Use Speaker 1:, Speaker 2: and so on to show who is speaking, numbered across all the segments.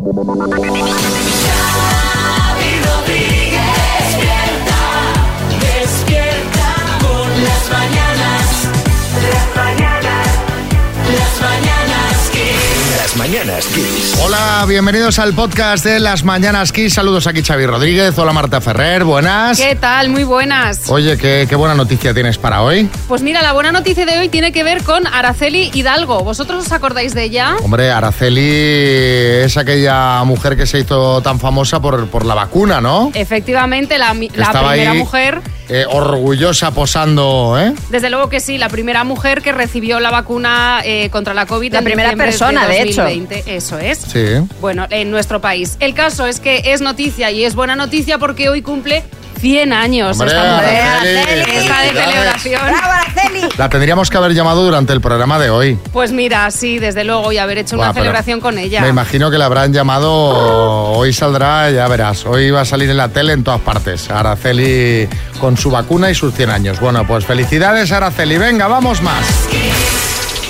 Speaker 1: Thank you. Mañanas Kiss.
Speaker 2: Hola, bienvenidos al podcast de Las Mañanas Kiss. Saludos aquí Xavi Rodríguez. Hola Marta Ferrer, buenas.
Speaker 3: ¿Qué tal? Muy buenas.
Speaker 2: Oye, ¿qué, qué buena noticia tienes para hoy.
Speaker 3: Pues mira, la buena noticia de hoy tiene que ver con Araceli Hidalgo. ¿Vosotros os acordáis de ella?
Speaker 2: Hombre, Araceli es aquella mujer que se hizo tan famosa por, por la vacuna, ¿no?
Speaker 3: Efectivamente, la, la
Speaker 2: estaba
Speaker 3: primera
Speaker 2: ahí,
Speaker 3: mujer,
Speaker 2: eh, orgullosa posando, ¿eh?
Speaker 3: desde luego que sí, la primera mujer que recibió la vacuna eh, contra la COVID.
Speaker 4: La
Speaker 3: en
Speaker 4: primera persona, de hecho.
Speaker 3: 2020. Eso es.
Speaker 2: Sí.
Speaker 3: Bueno, en nuestro país. El caso es que es noticia y es buena noticia porque hoy cumple 100 años
Speaker 2: Hombre,
Speaker 3: esta mujer.
Speaker 2: Araceli,
Speaker 3: Está de celebración.
Speaker 4: ¡Bravo, Araceli!
Speaker 2: La tendríamos que haber llamado durante el programa de hoy.
Speaker 3: Pues mira, sí, desde luego, y haber hecho
Speaker 2: Buah,
Speaker 3: una celebración con ella.
Speaker 2: Me imagino que la habrán llamado, hoy saldrá, ya verás, hoy va a salir en la tele en todas partes. Araceli con su vacuna y sus 100 años. Bueno, pues felicidades Araceli, venga, vamos más.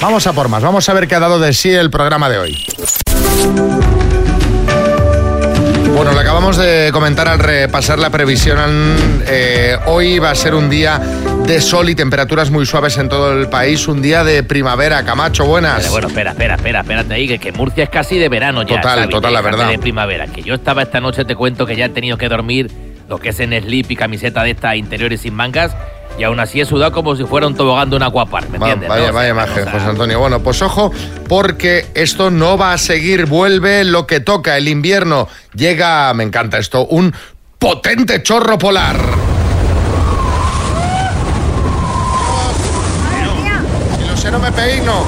Speaker 2: Vamos a por más, vamos a ver qué ha dado de sí el programa de hoy. Bueno, lo acabamos de comentar al repasar la previsión. eh, hoy va a ser un día de sol y temperaturas muy suaves en todo el país. Un día de primavera. Camacho, buenas.
Speaker 5: Vale, bueno, espera, espera, espera, espérate ahí, que, que Murcia es casi de verano ya.
Speaker 2: Total, total, la verdad.
Speaker 5: De primavera. Que yo estaba esta noche, te cuento que ya he tenido que dormir lo que es en slip y camiseta de estas interiores sin mangas. Y aún así he sudado como si fuera un tobogán de un acuapar, ¿me
Speaker 2: Va-
Speaker 5: entiendes?
Speaker 2: vaya,
Speaker 5: no?
Speaker 2: Vaya
Speaker 5: no,
Speaker 2: imagen, José Antonio. Bueno, pues ojo, porque esto no va a seguir. Vuelve lo que toca, el invierno. Llega, me encanta esto, un potente chorro polar. Lo sé, no me peino.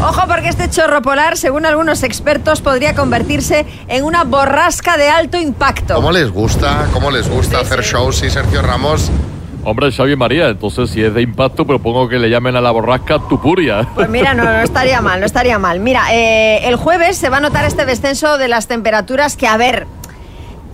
Speaker 4: Ojo porque este chorro polar, según algunos expertos, podría convertirse en una borrasca de alto impacto.
Speaker 2: ¿Cómo les gusta? ¿Cómo les gusta hacer shows? Sí, Sergio Ramos.
Speaker 6: Hombre, Xavi María, entonces si es de impacto, propongo que le llamen a la borrasca Tupuria.
Speaker 4: Pues mira, no, no estaría mal, no estaría mal. Mira, eh, el jueves se va a notar este descenso de las temperaturas que, a ver,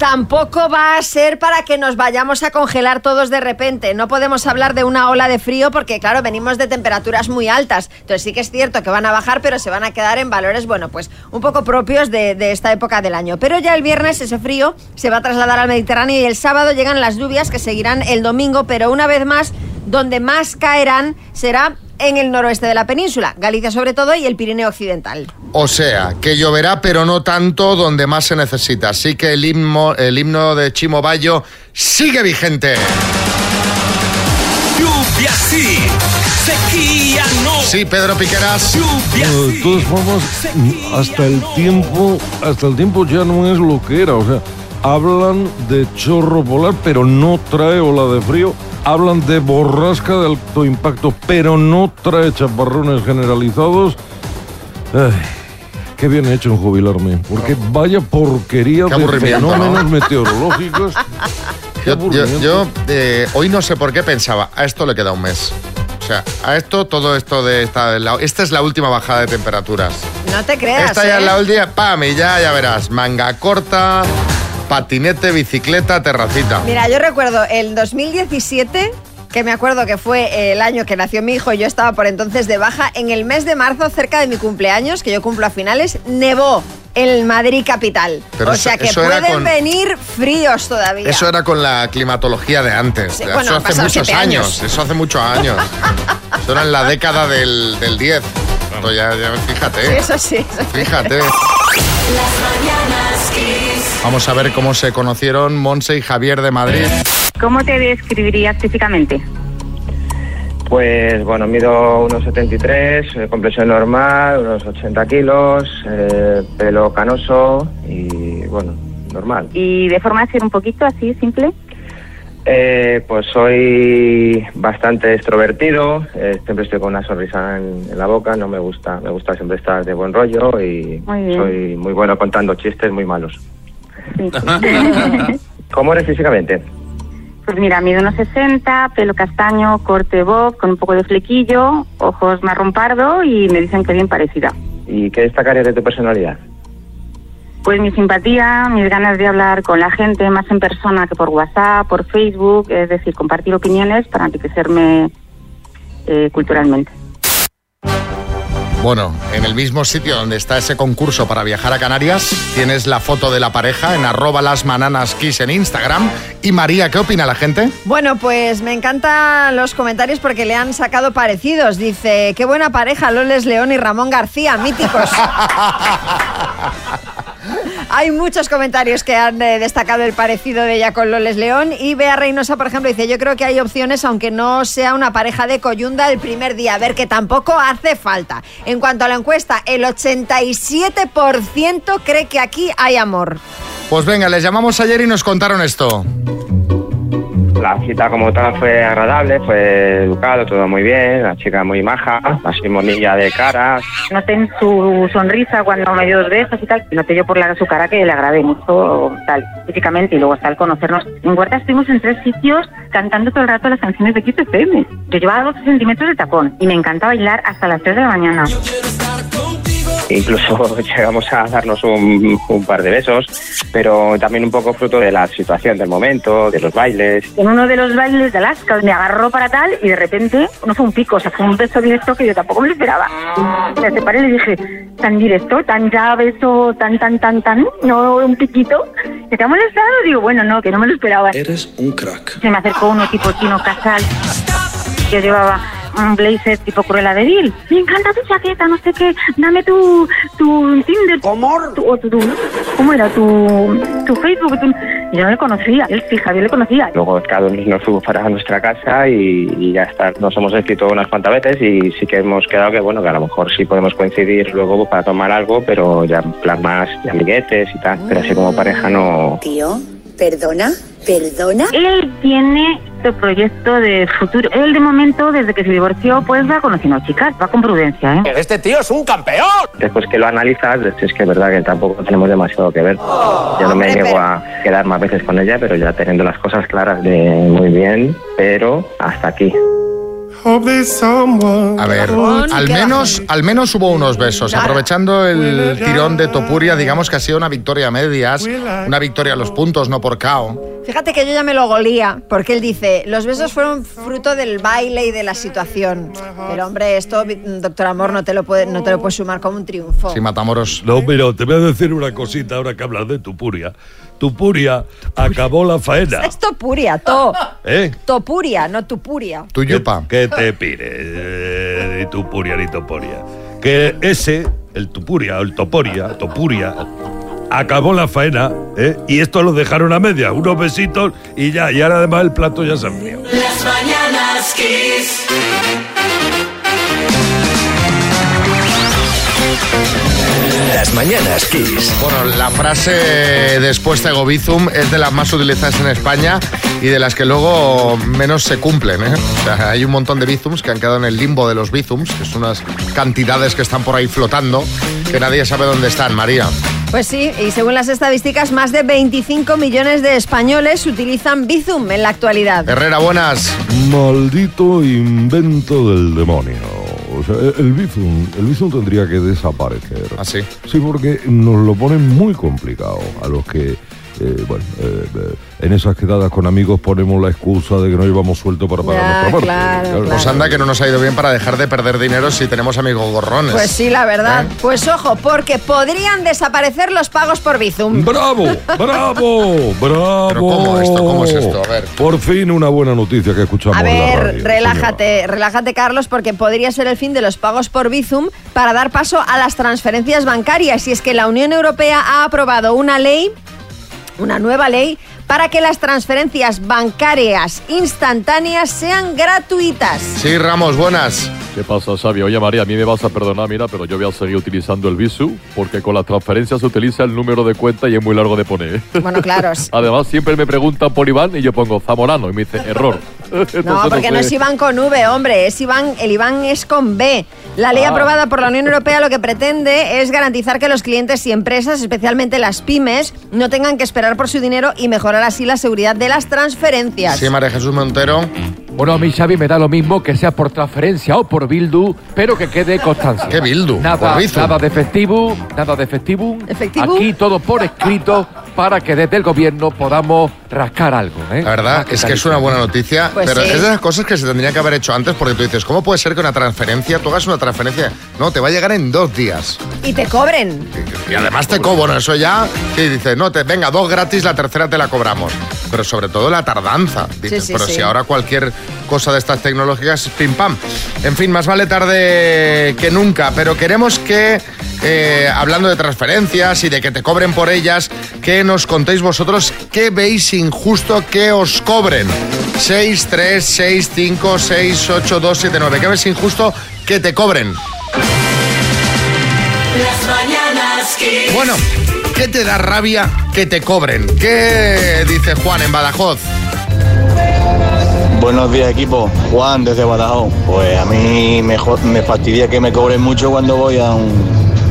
Speaker 4: tampoco va a ser para que nos vayamos a congelar todos de repente. No podemos hablar de una ola de frío porque, claro, venimos de temperaturas muy altas. Entonces sí que es cierto que van a bajar, pero se van a quedar en valores, bueno, pues un poco propios de, esta época del año. Pero ya el viernes ese frío se va a trasladar al Mediterráneo y el sábado llegan las lluvias que seguirán el domingo, pero una vez más, donde más caerán será en el noroeste de la península, Galicia sobre todo y el Pirineo Occidental.
Speaker 2: O sea, que lloverá, pero no tanto donde más se necesita. Así que el himno, el himno de Chimo Bayo sigue vigente.
Speaker 7: Lluvia sí, sequía no.
Speaker 2: Sí, Pedro Piqueras.
Speaker 7: Lluvia
Speaker 8: Bueno, de todas formas, hasta el tiempo, hasta el tiempo ya no es lo que era. O sea, hablan de chorro polar, pero no trae ola de frío. Hablan de borrasca de alto impacto, pero no trae chaparrones generalizados. Ay, qué bien he hecho en jubilarme, porque vaya porquería
Speaker 2: Qué
Speaker 8: de fenómenos
Speaker 2: ¿no?
Speaker 8: meteorológicos. Qué
Speaker 2: Yo, yo-
Speaker 8: aburrimiento.
Speaker 2: yo, eh, hoy no sé por qué pensaba, a esto le queda un mes. O sea, a esto, todo esto de esta... la- esta es la última bajada de temperaturas.
Speaker 4: No te creas.
Speaker 2: Esta ya
Speaker 4: ¿eh?
Speaker 2: es la última, pam, y ya, ya verás. Manga corta, patinete, bicicleta, terracita.
Speaker 4: Mira, yo recuerdo el 2017, que me acuerdo que fue el año que nació mi hijo y yo estaba por entonces de baja, en el mes de marzo, cerca de mi cumpleaños, que yo cumplo a finales, nevó en Madrid capital.
Speaker 2: Pero
Speaker 4: o sea que pueden
Speaker 2: con-
Speaker 4: venir fríos todavía.
Speaker 2: Eso era con la climatología de antes.
Speaker 4: Sí,
Speaker 2: eso
Speaker 4: bueno,
Speaker 2: hace muchos años.
Speaker 4: años.
Speaker 2: Eso hace muchos años. eso era en la década del, del 10. Esto ya, ya, fíjate.
Speaker 4: Sí, eso sí. eso sí.
Speaker 2: Fíjate. Vamos a ver cómo se conocieron Monse y Javier de Madrid.
Speaker 9: ¿Cómo te describirías físicamente?
Speaker 10: Pues bueno, mido unos 73, eh, complexión normal, unos 80 kilos, eh, pelo canoso y bueno, normal.
Speaker 9: Y de forma de ser un poquito así, simple.
Speaker 10: Eh, pues soy bastante extrovertido, eh, siempre estoy con una sonrisa en, en la boca, no me gusta, me gusta siempre estar de buen rollo y
Speaker 9: Muy
Speaker 10: soy muy bueno contando chistes muy malos.
Speaker 9: Sí.
Speaker 10: ¿Cómo eres físicamente?
Speaker 9: pues mira, mido unos 60, pelo castaño, corte bob, con un poco de flequillo, ojos marrón pardo y me dicen que bien parecida.
Speaker 10: ¿Y qué destacarías de tu personalidad?
Speaker 9: Pues mi simpatía, mis ganas de hablar con la gente más en persona que por WhatsApp, por Facebook, es decir, compartir opiniones para enriquecerme eh, culturalmente.
Speaker 2: Bueno, en el mismo sitio donde está ese concurso para viajar a Canarias, tienes la foto de la pareja en arroba las en Instagram. Y María, ¿qué opina la gente?
Speaker 4: Bueno, pues me encantan los comentarios porque le han sacado parecidos. Dice, qué buena pareja, Loles León y Ramón García, míticos. Hay muchos comentarios que han eh, destacado el parecido de ella con Loles León. Y Bea Reynosa, por ejemplo, dice: Yo creo que hay opciones, aunque no sea una pareja de coyunda el primer día. A ver, que tampoco hace falta. En cuanto a la encuesta, el 87% cree que aquí hay amor.
Speaker 2: Pues venga, les llamamos ayer y nos contaron esto.
Speaker 10: La cita como tal fue agradable, fue educado, todo muy bien, la chica muy maja, así monilla de cara.
Speaker 9: Noté en su sonrisa cuando me dio dos besos y tal. Noté yo por la, su cara que le agradé mucho tal físicamente y luego hasta el conocernos. En Huerta estuvimos en tres sitios cantando todo el rato las canciones de XFM. Yo llevaba 12 centímetros de tacón y me encanta bailar hasta las 3 de la mañana.
Speaker 10: Incluso llegamos a darnos un, un par de besos, pero también un poco fruto de la situación del momento, de los bailes.
Speaker 9: En uno de los bailes de Alaska me agarró para tal y de repente no fue un pico, o sea, fue un beso directo que yo tampoco me lo esperaba. Me separé y le dije, tan directo, tan ya beso, tan, tan, tan, tan, no un piquito. ¿Te ha molestado? Digo, bueno, no, que no me lo esperaba.
Speaker 7: Eres un crack.
Speaker 9: Se me acercó uno tipo chino casal que llevaba un blazer tipo Cruella de Vil. Me encanta tu chaqueta, no sé qué. Dame tu, tu Tinder. ¿Cómo? Tu, o tu, tu- ¿Cómo era? Tu, tu Facebook. tu- yo no le conocía. Él sí, Javier le conocía.
Speaker 10: Luego cada uno nos fuimos para nuestra casa y, y ya está. Nos hemos escrito unas cuantas veces y sí que hemos quedado que bueno que a lo mejor sí podemos coincidir luego para tomar algo, pero ya en plan más de amiguetes y tal. Pero así como pareja no.
Speaker 11: Tío, perdona, perdona.
Speaker 9: Él tiene este proyecto de futuro. Él de momento, desde que se divorció, pues va conociendo chicas. Va con prudencia, ¿eh?
Speaker 7: Este tío es un campeón.
Speaker 10: Después que lo analizas, es que es verdad que tampoco tenemos demasiado que ver. Yo no me niego a quedar más veces con ella, pero ya teniendo las cosas claras de muy bien, pero hasta aquí.
Speaker 2: A ver, al
Speaker 4: ¿qué
Speaker 2: menos, al menos hubo unos besos. Aprovechando el tirón de Topuria, digamos que ha sido una victoria a medias, una victoria a los puntos, no por KO.
Speaker 4: Fíjate que yo ya me lo golía, porque él dice, los besos fueron fruto del baile y de la situación. Pero hombre, esto, doctor Amor, no te lo puede, no te lo puedes sumar como un triunfo.
Speaker 2: Sí, Matamoros.
Speaker 8: No, pero te voy a decir una cosita ahora que hablas de Tupuria. Tupuria acabó la faena.
Speaker 4: Es topuria, to.
Speaker 8: ¿Eh?
Speaker 4: Topuria, no tupuria.
Speaker 2: Tu yupa.
Speaker 8: Que te pire, eh, ni Tupuria ni Toporia. Que ese, el Tupuria, o el Toporia, Topuria, acabó la faena, ¿eh? Y esto lo dejaron a media, unos besitos y ya, y ahora además el plato ya se enfrió.
Speaker 1: Las mañanas Kiss.
Speaker 7: Las mañanas Kiss.
Speaker 2: Bueno, la frase después de Bizum es de las más utilizadas en España y de las que luego menos se cumplen. ¿eh? O sea, hay un montón de bizums que han quedado en el limbo de los bizums, que son unas cantidades que están por ahí flotando, que nadie sabe dónde están, María.
Speaker 4: Pues sí, y según las estadísticas, más de 25 millones de españoles utilizan Bizum en la actualidad.
Speaker 2: Herrera, buenas.
Speaker 8: Maldito invento del demonio. O sea, el Bizum, el Bizum tendría que desaparecer.
Speaker 2: Así.
Speaker 8: Sí, porque nos lo ponen muy complicado a los que, eh, bueno, eh, eh, en esas quedadas con amigos ponemos la excusa de que no llevamos suelto para pagar
Speaker 4: Ya,
Speaker 8: nuestra parte.
Speaker 4: claro,
Speaker 2: Pues anda que no nos ha ido bien para dejar de perder dinero si tenemos amigos gorrones.
Speaker 4: Pues sí, la verdad.
Speaker 2: ¿Eh?
Speaker 4: Pues ojo, porque podrían desaparecer los pagos por Bizum.
Speaker 8: ¡Bravo! ¡Bravo! ¡Bravo!
Speaker 2: Pero ¿cómo esto? ¿Cómo es esto? A ver.
Speaker 8: Por fin una buena noticia que escuchamos
Speaker 4: A
Speaker 8: en la
Speaker 4: ver,
Speaker 8: radio,
Speaker 4: relájate, relájate Carlos, porque podría ser el fin de los pagos por Bizum para dar paso a las transferencias bancarias. Y es que la Unión Europea ha aprobado una ley, una nueva ley, para que las transferencias bancarias instantáneas sean gratuitas.
Speaker 2: Sí, Ramos, buenas.
Speaker 6: ¿Qué pasa, Xavi? Oye, María, a mí me vas a perdonar, mira, pero yo voy a seguir utilizando el Visu porque con las transferencias se utiliza el número de cuenta y es muy largo de poner.
Speaker 4: Bueno, claro.
Speaker 6: Además, siempre me preguntan por Iván y yo pongo Zamorano y me dice error. Entonces,
Speaker 4: No, porque no
Speaker 6: sé.
Speaker 4: es Iván con V, hombre, es Iván, el Iván es con B. La ley
Speaker 6: Ah.
Speaker 4: aprobada por la Unión Europea lo que pretende es garantizar que los clientes y empresas, especialmente las pymes, no tengan que esperar por su dinero y mejorar así la seguridad de las transferencias.
Speaker 2: Sí, María Jesús Montero.
Speaker 12: Bueno, a mí, Xavi, me da lo mismo que sea por transferencia o por Bildu, pero que quede constancia.
Speaker 2: ¿Qué Bildu?
Speaker 12: Nada, nada de festivo, nada de festivo.
Speaker 4: ¿Efectivo?
Speaker 12: Aquí todo por escrito para que desde el gobierno podamos rascar algo. ¿eh?
Speaker 2: La verdad
Speaker 12: Ah, ¿qué
Speaker 2: es que es una buena noticia,
Speaker 4: Pues
Speaker 2: pero
Speaker 4: sí.
Speaker 2: es de las cosas que se tendría que haber hecho antes porque tú dices, ¿cómo puede ser que una transferencia, tú hagas una transferencia? No, te va a llegar en dos días.
Speaker 4: Y te cobren.
Speaker 2: Y además te cobro, bueno, eso ya, sí, dices, no, te, venga, dos gratis, la tercera te la cobramos. Pero sobre todo la tardanza. Dices,
Speaker 4: sí,
Speaker 2: pero
Speaker 4: sí.
Speaker 2: si ahora cualquier cosa de estas tecnológicas, pim pam. En fin, más vale tarde que nunca, pero queremos que, eh, hablando de transferencias y de que te cobren por ellas, que nos contéis vosotros qué veis injusto que os cobren. 6, 3, 6, 5, 6, 8, 2, 7, 9. ¿Qué ves injusto que te cobren?
Speaker 1: Las mañanas Kiss.
Speaker 2: Bueno, ¿qué te da rabia que te cobren? ¿Qué dice Juan en Badajoz?
Speaker 13: Buenos días equipo, Juan desde Badajoz. Pues a mí mejor, me fastidia que me cobren mucho cuando voy a un,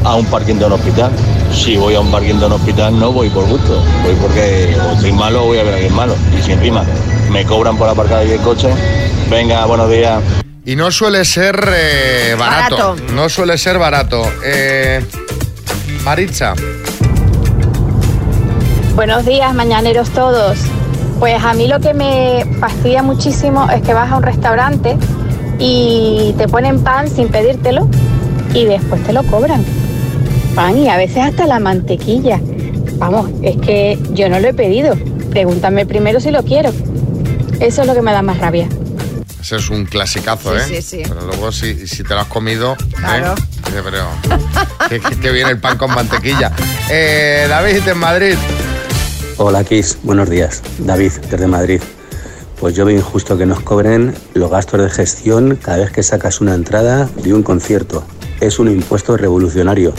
Speaker 13: a un parking de un hospital. Si voy a un parking de un hospital no voy por gusto, voy porque o estoy malo o voy a ver a alguien malo. Y si encima me cobran por aparcar ahí el coche, venga, buenos días.
Speaker 2: Y no suele ser eh, barato.
Speaker 4: Barato.
Speaker 2: No suele ser barato. Eh, Maritza,
Speaker 14: Buenos días, mañaneros todos. Pues a mí lo que me fastidia muchísimo es que vas a un restaurante y te ponen pan sin pedírtelo y después te lo cobran. Pan y a veces hasta la mantequilla. Vamos, es que yo no lo he pedido. Pregúntame primero si lo quiero. Eso es lo que me da más rabia.
Speaker 2: ese es un clasicazo,
Speaker 4: Sí,
Speaker 2: ¿eh?
Speaker 4: sí, sí.
Speaker 2: Pero luego si, si te lo has comido, ¿eh?
Speaker 4: Claro.
Speaker 2: Dice, pero que, que- que viene el pan con mantequilla. Eh, David, en Madrid.
Speaker 15: Hola Kiss, buenos días. David, desde Madrid. Pues yo veo injusto que nos cobren los gastos de gestión cada vez que sacas una entrada de un concierto. Es un impuesto revolucionario.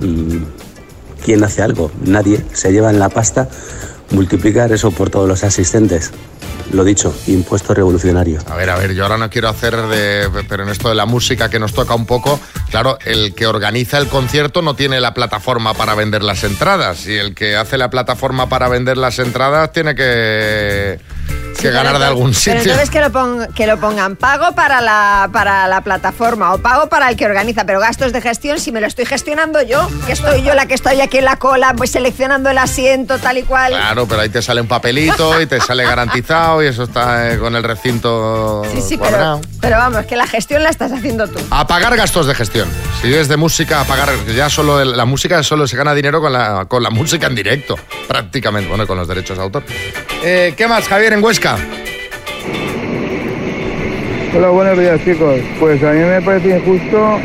Speaker 15: Mm, ¿Quién hace algo? Nadie. Se lleva en la pasta multiplicar eso por todos los asistentes. Lo dicho, impuesto revolucionario.
Speaker 2: A ver, a ver, yo ahora no quiero hacer de. Pero en esto de la música que nos toca un poco, claro, el que organiza el concierto no tiene la plataforma para vender las entradas. Y el que hace la plataforma para vender las entradas tiene que, que ganar de algún
Speaker 4: Pero
Speaker 2: sitio.
Speaker 4: entonces que lo, pon- que lo pongan pago para la, para la plataforma o pago para el que organiza, pero gastos de gestión, si me lo estoy gestionando yo, que estoy yo la que estoy aquí en la cola, pues seleccionando el asiento tal y cual.
Speaker 2: Claro, pero ahí te sale un papelito y te sale garantizado y eso está eh, con el recinto
Speaker 4: Sí, sí, pero, pero vamos, que la gestión la estás haciendo tú.
Speaker 2: A pagar gastos de gestión. Si es de música, a pagar. Ya solo la música solo se gana dinero con la, con la música en directo, prácticamente. Bueno, con los derechos de autor. Eh, ¿Qué más, Javier, en Huesca?
Speaker 16: Hola, buenos días chicos. Pues a mí me parece injusto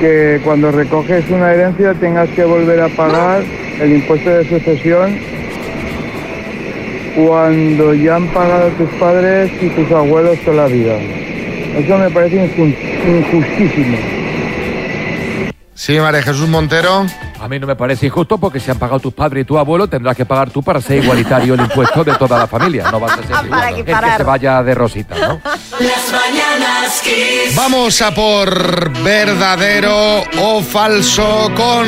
Speaker 16: que cuando recoges una herencia tengas que volver a pagar el impuesto de sucesión cuando ya han pagado tus padres y tus abuelos toda la vida. Eso me parece injustísimo.
Speaker 2: Sí, María Jesús Montero.
Speaker 12: A mí no me parece injusto porque si han pagado tus padres y tu abuelo tendrás que pagar tú para ser igualitario el impuesto de toda la familia. No vas a ser igual.
Speaker 4: Para
Speaker 12: El que se vaya de rosita, ¿no?
Speaker 1: Las mañanas Kiss.
Speaker 2: Vamos a por verdadero o falso con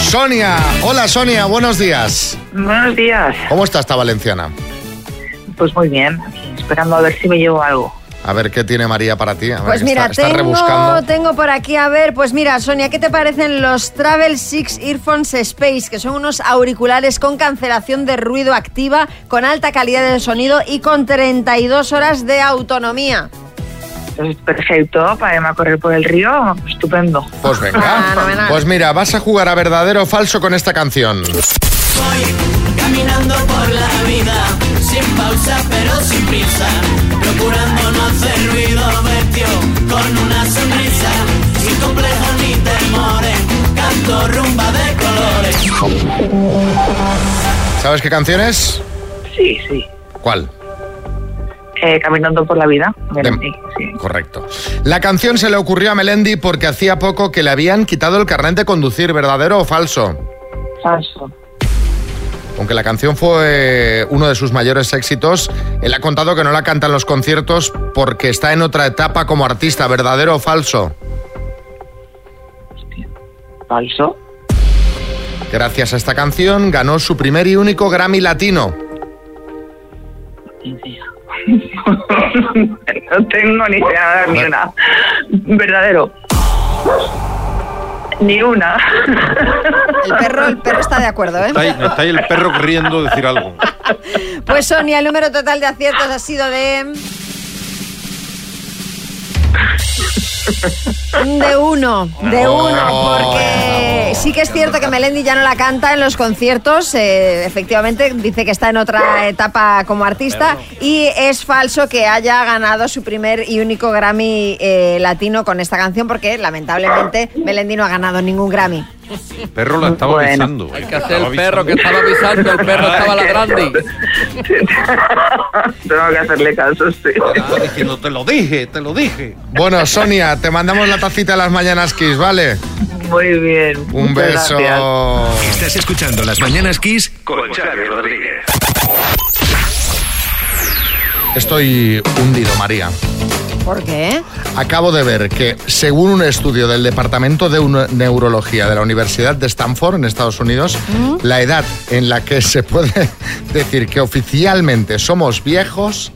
Speaker 2: Sonia. Hola, Sonia, buenos días.
Speaker 17: Buenos días.
Speaker 2: ¿Cómo está esta valenciana?
Speaker 17: Pues muy bien, esperando a ver si me llevo algo.
Speaker 2: A ver qué tiene María para ti. A ver,
Speaker 4: Pues mira,
Speaker 2: está, está
Speaker 4: tengo,
Speaker 2: rebuscando.
Speaker 4: tengo por aquí, a ver, pues mira, Sonia, ¿qué te parecen los Travel Six Earphones Space? Que son unos auriculares con cancelación de ruido activa, con alta calidad de sonido y con 32 horas de autonomía.
Speaker 17: Es perfecto para irme a correr por el río, estupendo.
Speaker 2: Pues venga.
Speaker 4: Fenomenal.
Speaker 2: Pues mira, vas a jugar a verdadero o falso con esta canción.
Speaker 1: Caminando por la vida, sin pausa pero sin prisa, procurando no hacer ruido, vestido con una sonrisa, sin complejos ni temores, canto rumba de colores.
Speaker 2: ¿Sabes qué canción es?
Speaker 17: Sí, sí.
Speaker 2: ¿Cuál?
Speaker 17: Eh, caminando por la vida. Melendi, sí.
Speaker 2: Correcto. La canción se le ocurrió a Melendi porque hacía poco que le habían quitado el carnet de conducir, ¿verdadero o falso?
Speaker 17: Falso.
Speaker 2: Aunque la canción fue uno de sus mayores éxitos, él ha contado que no la canta en los conciertos porque está en otra etapa como artista, ¿verdadero o falso?
Speaker 17: Falso.
Speaker 2: Gracias a esta canción ganó su primer y único Grammy Latino.
Speaker 17: no tengo ni idea ni una. Verdadero. Ni una.
Speaker 4: El perro, el perro está de acuerdo, ¿eh?
Speaker 18: Está ahí, está ahí el perro queriendo decir algo.
Speaker 4: Pues Sonia, el número total de aciertos ha sido de... De uno, de
Speaker 2: Oh.
Speaker 4: uno, porque sí que es cierto que Melendi ya no la canta en los conciertos, eh, efectivamente dice que está en otra etapa como artista y es falso que haya ganado su primer y único Grammy eh, latino con esta canción porque lamentablemente Melendi no ha ganado ningún Grammy.
Speaker 18: El perro la estaba
Speaker 17: Bueno.
Speaker 18: avisando.
Speaker 5: Hay que hacer el perro que estaba avisando, el perro estaba ladrando.
Speaker 17: Tengo que hacerle caso, sí.
Speaker 18: Diciendo, te lo dije, te lo dije.
Speaker 2: Bueno, Sonia, te mandamos la tacita de las mañanas Kiss, ¿vale?
Speaker 17: Muy bien.
Speaker 2: Un beso.
Speaker 17: gracias.
Speaker 7: Estás escuchando Las Mañanas Kiss con Xavi Rodríguez.
Speaker 2: Estoy hundido, María.
Speaker 4: ¿Por qué?
Speaker 2: Acabo de ver que, según un estudio del Departamento de Neurología de la Universidad de Stanford, en Estados Unidos, la edad en la que se puede decir que oficialmente somos viejos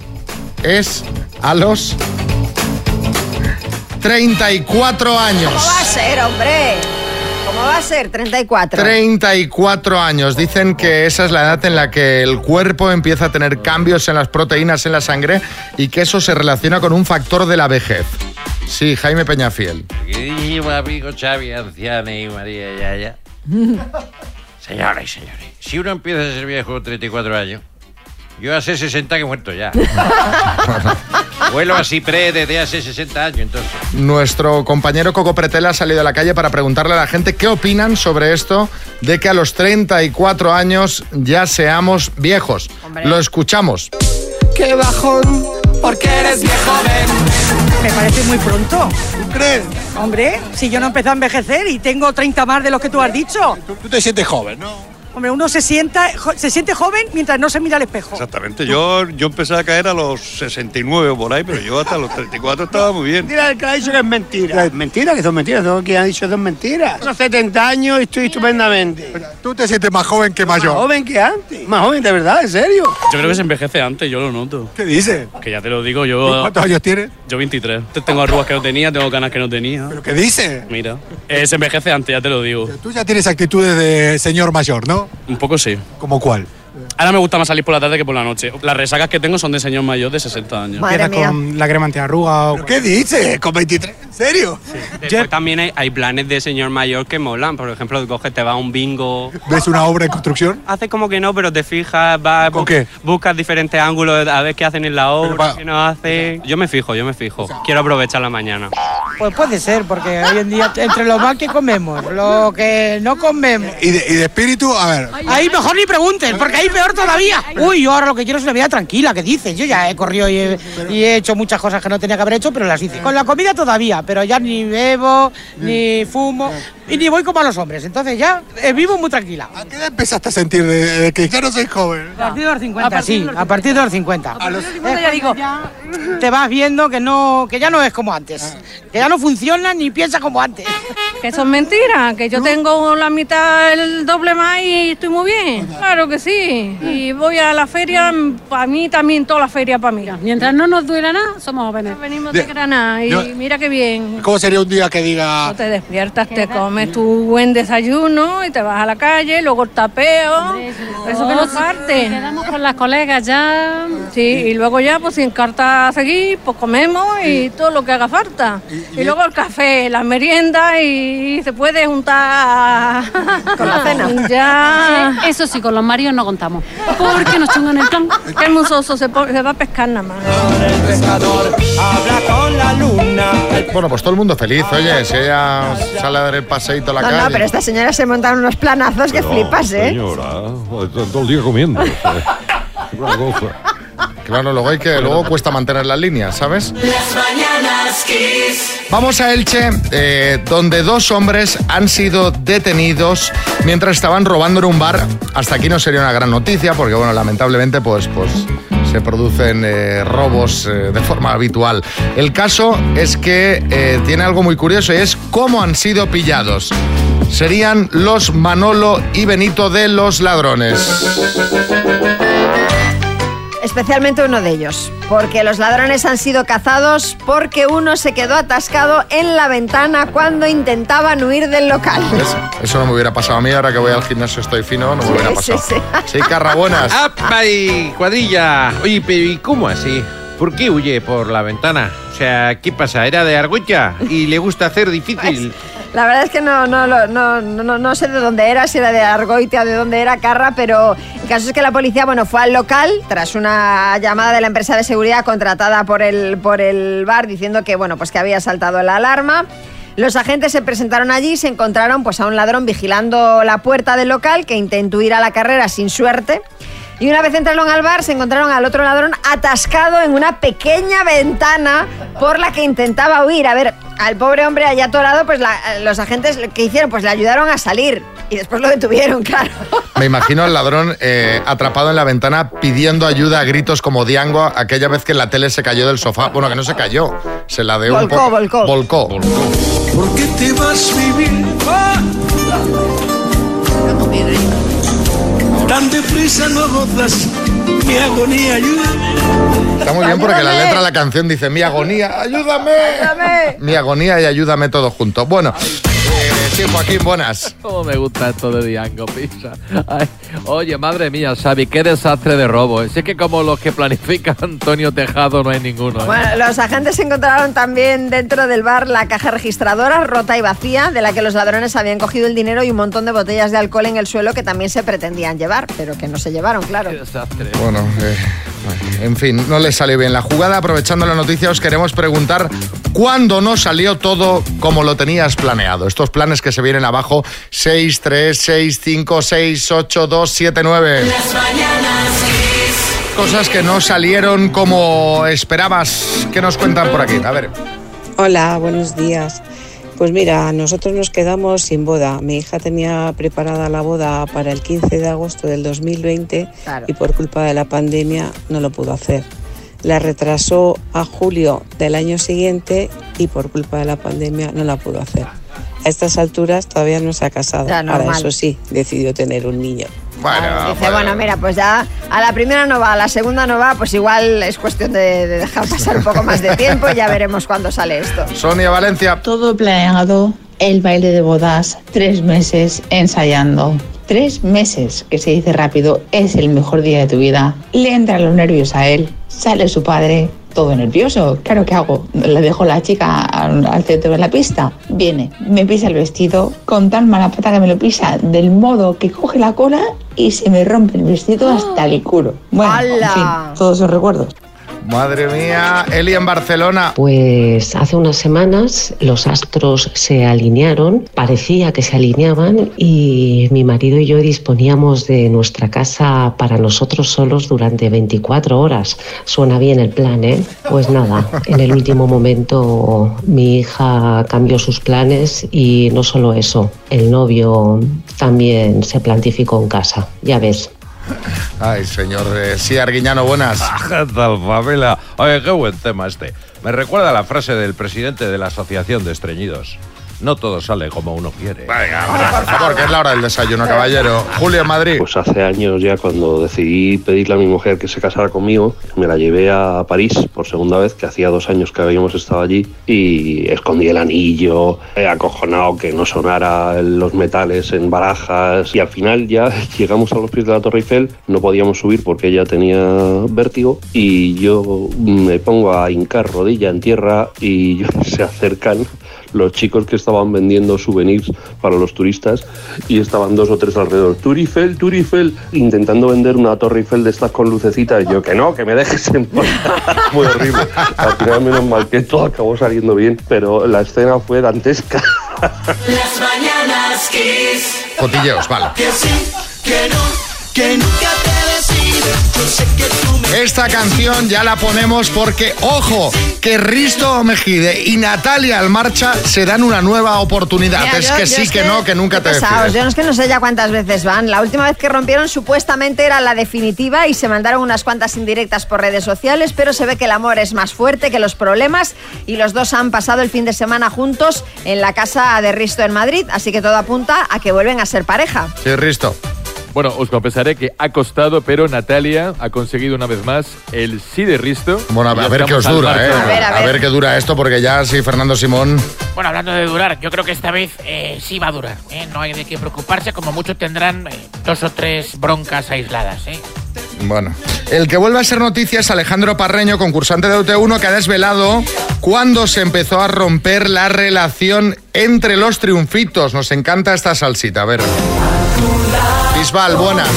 Speaker 2: es a los 34 años.
Speaker 4: ¿Cómo va a ser, hombre? ¿Cómo va a ser? 34.
Speaker 2: 34 años. Dicen que esa es la edad en la que el cuerpo empieza a tener cambios en las proteínas en la sangre y que eso se relaciona con un factor de la vejez. Sí, Jaime Peñafiel.
Speaker 19: Queridísimo amigo Xavi, anciana y María Yaya. Señoras y señores, si uno empieza a ser viejo con 34 años, yo hace 60 que he muerto ya. Vuelo así pre desde hace 60 años, entonces.
Speaker 2: Nuestro compañero Coco Pretel ha salido a la calle para preguntarle a la gente qué opinan sobre esto de que a los 34 años ya seamos viejos. Lo escuchamos.
Speaker 20: ¡Qué bajón! Porque eres viejo joven. Me parece muy pronto. ¿Tú crees? Hombre, si yo no empecé a envejecer y tengo 30 más de los que tú has dicho.
Speaker 21: Tú te sientes joven, ¿no?
Speaker 20: Hombre, uno se, sienta, se siente joven mientras no se mira al espejo.
Speaker 21: Exactamente. Yo, yo empecé a caer a los 69 o por ahí, pero yo hasta los 34 estaba muy bien.
Speaker 22: Mentira, el que ha dicho que es mentira. Es mentira, que son mentiras. Todo que ha dicho son mentiras. Tengo 70 años y estoy estupendamente.
Speaker 21: Tú te sientes más joven que
Speaker 22: Más joven que antes. Más joven, de verdad, en serio.
Speaker 23: Yo creo que se envejece antes, yo lo noto.
Speaker 21: ¿Qué dices?
Speaker 23: Que ya te lo digo, yo...
Speaker 21: ¿Cuántos años tienes?
Speaker 23: Yo 23. Tengo arrugas que no tenía, tengo canas que no tenía.
Speaker 21: ¿Pero qué dices?
Speaker 23: Mira. Eh, se envejece antes, ya te lo digo.
Speaker 21: Tú ya tienes actitudes de señor mayor, ¿no?
Speaker 23: Un poco sí.
Speaker 21: ¿Como cuál?
Speaker 23: Ahora me gusta más salir por la tarde que por la noche. Las resacas que tengo son de señor mayor de 60 años.
Speaker 4: Madre mía.
Speaker 21: la crema antiarruga o... ¿Qué dices? ¿Con 23? ¿En serio?
Speaker 24: Después también hay, hay planes de señor mayor que molan. Por ejemplo, coges, te va a un bingo.
Speaker 21: ¿Ves una obra en construcción?
Speaker 24: Haces como que no, pero te fijas, vas,
Speaker 21: ¿Con
Speaker 24: bu-
Speaker 21: qué?
Speaker 24: buscas diferentes ángulos a ver qué hacen en la obra, qué no hacen. Yo me fijo, yo me fijo. Quiero aprovechar la mañana.
Speaker 20: Pues puede ser, porque hoy en día, entre lo mal que comemos, lo que no comemos.
Speaker 21: ¿Y de, y de espíritu? A ver.
Speaker 20: Ahí mejor ni pregunten, porque ahí peor todavía. Uy, yo ahora lo que quiero es una vida tranquila, ¿qué dices? Yo ya he corrido y he, y he hecho muchas cosas que no tenía que haber hecho, pero las hice. Con la comida todavía, pero ya ni bebo, ni fumo, y ni voy como a los hombres. Entonces ya eh, vivo muy tranquila.
Speaker 21: ¿A qué edad empezaste a sentir de, de que ya no soy joven?
Speaker 20: A partir de los 50, sí, a partir de los 50.
Speaker 21: A los-
Speaker 20: ya digo, te vas viendo que no que ya no es como antes, que ya no funciona ni piensa como antes.
Speaker 25: Que eso es mentira, que yo tengo la mitad, el doble más y estoy muy bien. Claro que sí. Y voy a la feria, para mí también toda la feria para mí.
Speaker 26: Mientras no nos duela nada, somos jóvenes.
Speaker 25: Venimos de. Granada y
Speaker 21: Yo-
Speaker 25: mira qué bien.
Speaker 21: ¿Cómo sería un día que diga...
Speaker 25: Tú te despiertas, te comes tu buen desayuno y te vas a la calle, luego el tapeo. Eso que no parte.
Speaker 26: Quedamos con las colegas ya.
Speaker 25: Sí, y luego ya, pues si encarta a seguir, pues comemos y todo lo que haga falta. Y, luego el café, la merienda y se puede juntar
Speaker 4: Con la cena.
Speaker 25: Ya.
Speaker 26: Eso sí, con los maridos no contamos. Porque nos chungan el plan.
Speaker 25: El musoso se, se va a pescar nada más.
Speaker 1: Habla con la luna.
Speaker 2: Bueno, pues todo el mundo feliz, oye, si ella sale a dar el paseíto a la
Speaker 4: No,
Speaker 2: calle.
Speaker 4: no, pero esta señora se montan unos planazos que flipas, ¿eh?
Speaker 8: Señora, todo el día comiendo. una cosa.
Speaker 2: Claro, luego hay que, luego cuesta mantener las líneas, ¿sabes?
Speaker 1: Las mañanas Kiss.
Speaker 2: Vamos a Elche, eh, donde dos hombres han sido detenidos mientras estaban robando en un bar. Hasta aquí no sería una gran noticia, porque bueno, lamentablemente, pues, pues se producen eh, robos eh, de forma habitual. El caso es que eh, tiene algo muy curioso y es cómo han sido pillados. Serían los Manolo y Benito de los ladrones.
Speaker 4: Especialmente uno de ellos, porque los ladrones han sido cazados porque uno se quedó atascado en la ventana cuando intentaban huir del local.
Speaker 2: ¿Ves? Eso no me hubiera pasado a mí, ahora que voy al gimnasio estoy fino, no me hubiera
Speaker 4: Sí,
Speaker 2: pasado.
Speaker 4: sí,
Speaker 2: Sí, Carra, buenas.
Speaker 19: ¡Apa y cuadrilla! Oye, pero ¿y cómo así? ¿Por qué huye por la ventana? O sea, ¿qué pasa? ¿Era de Argolla? ¿Y le gusta hacer difícil?
Speaker 4: La verdad es que no, no, no, no- no sé de dónde era, si era de Argoitia, de dónde era Carra, pero el caso es que la policía bueno, fue al local tras una llamada de la empresa de seguridad contratada por el, por el bar diciendo que, bueno, pues que había saltado la alarma. Los agentes se presentaron allí y se encontraron pues, a un ladrón vigilando la puerta del local que intentó ir a la carrera sin suerte. Y una vez entraron al bar, se encontraron al otro ladrón atascado en una pequeña ventana por la que intentaba huir. A ver, al pobre hombre allá atorado, pues la- los agentes que hicieron, pues le ayudaron a salir. Y después lo detuvieron, claro.
Speaker 2: Me imagino al ladrón eh, atrapado en la ventana pidiendo ayuda a gritos como Diango aquella vez que la tele se cayó del sofá. Bueno, que no se cayó, se la dio un
Speaker 4: Volcó,
Speaker 2: poco.
Speaker 4: volcó.
Speaker 2: Volcó.
Speaker 1: ¿Por qué te vas a vivir? Tan deprisa no gozas mi agonía, ayúdame.
Speaker 2: Está muy bien porque la letra de la canción dice mi agonía, ayúdame. Mi agonía y ayúdame todo junto. Bueno, sí, Joaquín, buenas.
Speaker 12: Cómo me gusta esto de Diango Pizza. Ay, oye, madre mía, Xavi, qué desastre de robo. ¿eh? Es que como los que planifica Antonio Tejado no hay ninguno. ¿eh?
Speaker 4: Bueno, los agentes encontraron también dentro del bar la caja registradora rota y vacía, de la que los ladrones habían cogido el dinero y un montón de botellas de alcohol en el suelo que también se pretendían llevar, pero que no se llevaron, claro.
Speaker 12: desastre.
Speaker 2: Bueno, eh, en fin, no le salió bien la jugada. Aprovechando la noticia, os queremos preguntar cuándo no salió todo como lo tenías planeado. Estos planes que se vienen abajo, 6, 3, 6, 5, 6, 8, 2, 7, 9.
Speaker 1: Las mañanas.
Speaker 2: Cosas que no salieron como esperabas. ¿Qué nos cuentan por aquí? A ver.
Speaker 27: Hola, buenos días. Pues mira, nosotros nos quedamos sin boda. Mi hija tenía preparada la boda para el 15 de agosto del 2020 y por culpa de la pandemia no lo pudo hacer. La retrasó a julio del año siguiente y por culpa de la pandemia no la pudo hacer. A estas alturas todavía no se ha casado.
Speaker 4: Ya,
Speaker 27: Ahora, eso sí, decidió tener un niño.
Speaker 2: Bueno,
Speaker 4: Dice, bueno, mira, pues ya a la primera no va, a la segunda no va, pues igual es cuestión de, de dejar pasar un poco más de tiempo y ya veremos cuándo sale esto.
Speaker 2: Sonia Valencia.
Speaker 28: Todo planeado, el baile de bodas, tres meses ensayando. Tres meses, que se dice rápido, es el mejor día de tu vida. Le entran los nervios a él, sale su padre, todo nervioso. Claro, ¿qué hago? Le dejo la chica al, centro de la pista. Viene, me pisa el vestido con tan mala pata que me lo pisa, del modo que coge la cola y se me rompe el vestido hasta el culo. Bueno, en fin, todos esos recuerdos.
Speaker 2: Madre mía, Eli en Barcelona.
Speaker 29: Pues hace unas semanas los astros se alinearon, parecía que se alineaban y mi marido y yo disponíamos de nuestra casa para nosotros solos durante 24 horas. Suena bien el plan, ¿eh? Pues nada, en el último momento mi hija cambió sus planes y no solo eso, el novio también se plantificó en casa, ya ves.
Speaker 2: Ay, señor. Eh, sí, Arguiñano, buenas.
Speaker 19: ¿Qué tal? Oye, qué buen tema este. Me recuerda la frase del presidente de la Asociación de Estreñidos. No todo sale como uno quiere.
Speaker 2: Venga, hombre, por favor, que es la hora del desayuno, caballero. Julio en Madrid.
Speaker 30: Pues hace años ya cuando decidí pedirle a mi mujer que se casara conmigo, me la llevé a París por segunda vez, que hacía dos años que habíamos estado allí, y escondí el anillo, eh, acojonado que no sonara los metales en barajas, y al final ya llegamos a los pies de la Torre Eiffel, no podíamos subir porque ella tenía vértigo, y yo me pongo a hincar rodilla en tierra y se acercan los chicos que estaban vendiendo souvenirs para los turistas y estaban dos o tres alrededor. Turifel, Turifel, intentando vender una torre Eiffel de estas con lucecitas. Y yo, que no, que me dejes en paz. Muy horrible. Al final, menos mal que todo acabó saliendo bien, pero la escena fue dantesca.
Speaker 1: Las mañanas Kiss.
Speaker 2: Cotilleos, vale.
Speaker 1: Que sí, que no, que nunca te
Speaker 2: Esta canción ya la ponemos porque, ojo, que Risto Mejide y Natalia Almarcha se dan una nueva oportunidad.
Speaker 4: Mira,
Speaker 2: es
Speaker 4: yo-
Speaker 2: que
Speaker 4: yo
Speaker 2: sí,
Speaker 4: es
Speaker 2: que, no, que nunca te
Speaker 4: pesados. Yo no es que no sé ya cuántas veces van. La última vez que rompieron supuestamente era la definitiva y se mandaron unas cuantas indirectas por redes sociales, pero se ve que el amor es más fuerte que los problemas y los dos han pasado el fin de semana juntos en la casa de Risto en Madrid, así que todo apunta a que vuelven a ser pareja.
Speaker 2: Sí, Risto.
Speaker 6: Bueno, os confesaré que ha costado, pero Natalia ha conseguido una vez más el sí de Risto.
Speaker 2: Bueno, a
Speaker 6: Y ya
Speaker 2: ver qué os dura, ¿eh?
Speaker 4: ver, a ver.
Speaker 2: A ver qué dura esto, porque ya sí, Fernando Simón.
Speaker 5: Bueno, hablando de durar, yo creo que esta vez eh, sí va a durar. ¿eh? No hay de qué preocuparse, como mucho tendrán eh, dos o tres broncas aisladas. ¿eh?
Speaker 2: Bueno, el que vuelve a ser noticia es Alejandro Parreño, concursante de UT1, que ha desvelado cuándo se empezó a romper la relación entre los triunfitos. Nos encanta esta salsita, a ver. Bisbal, buenas.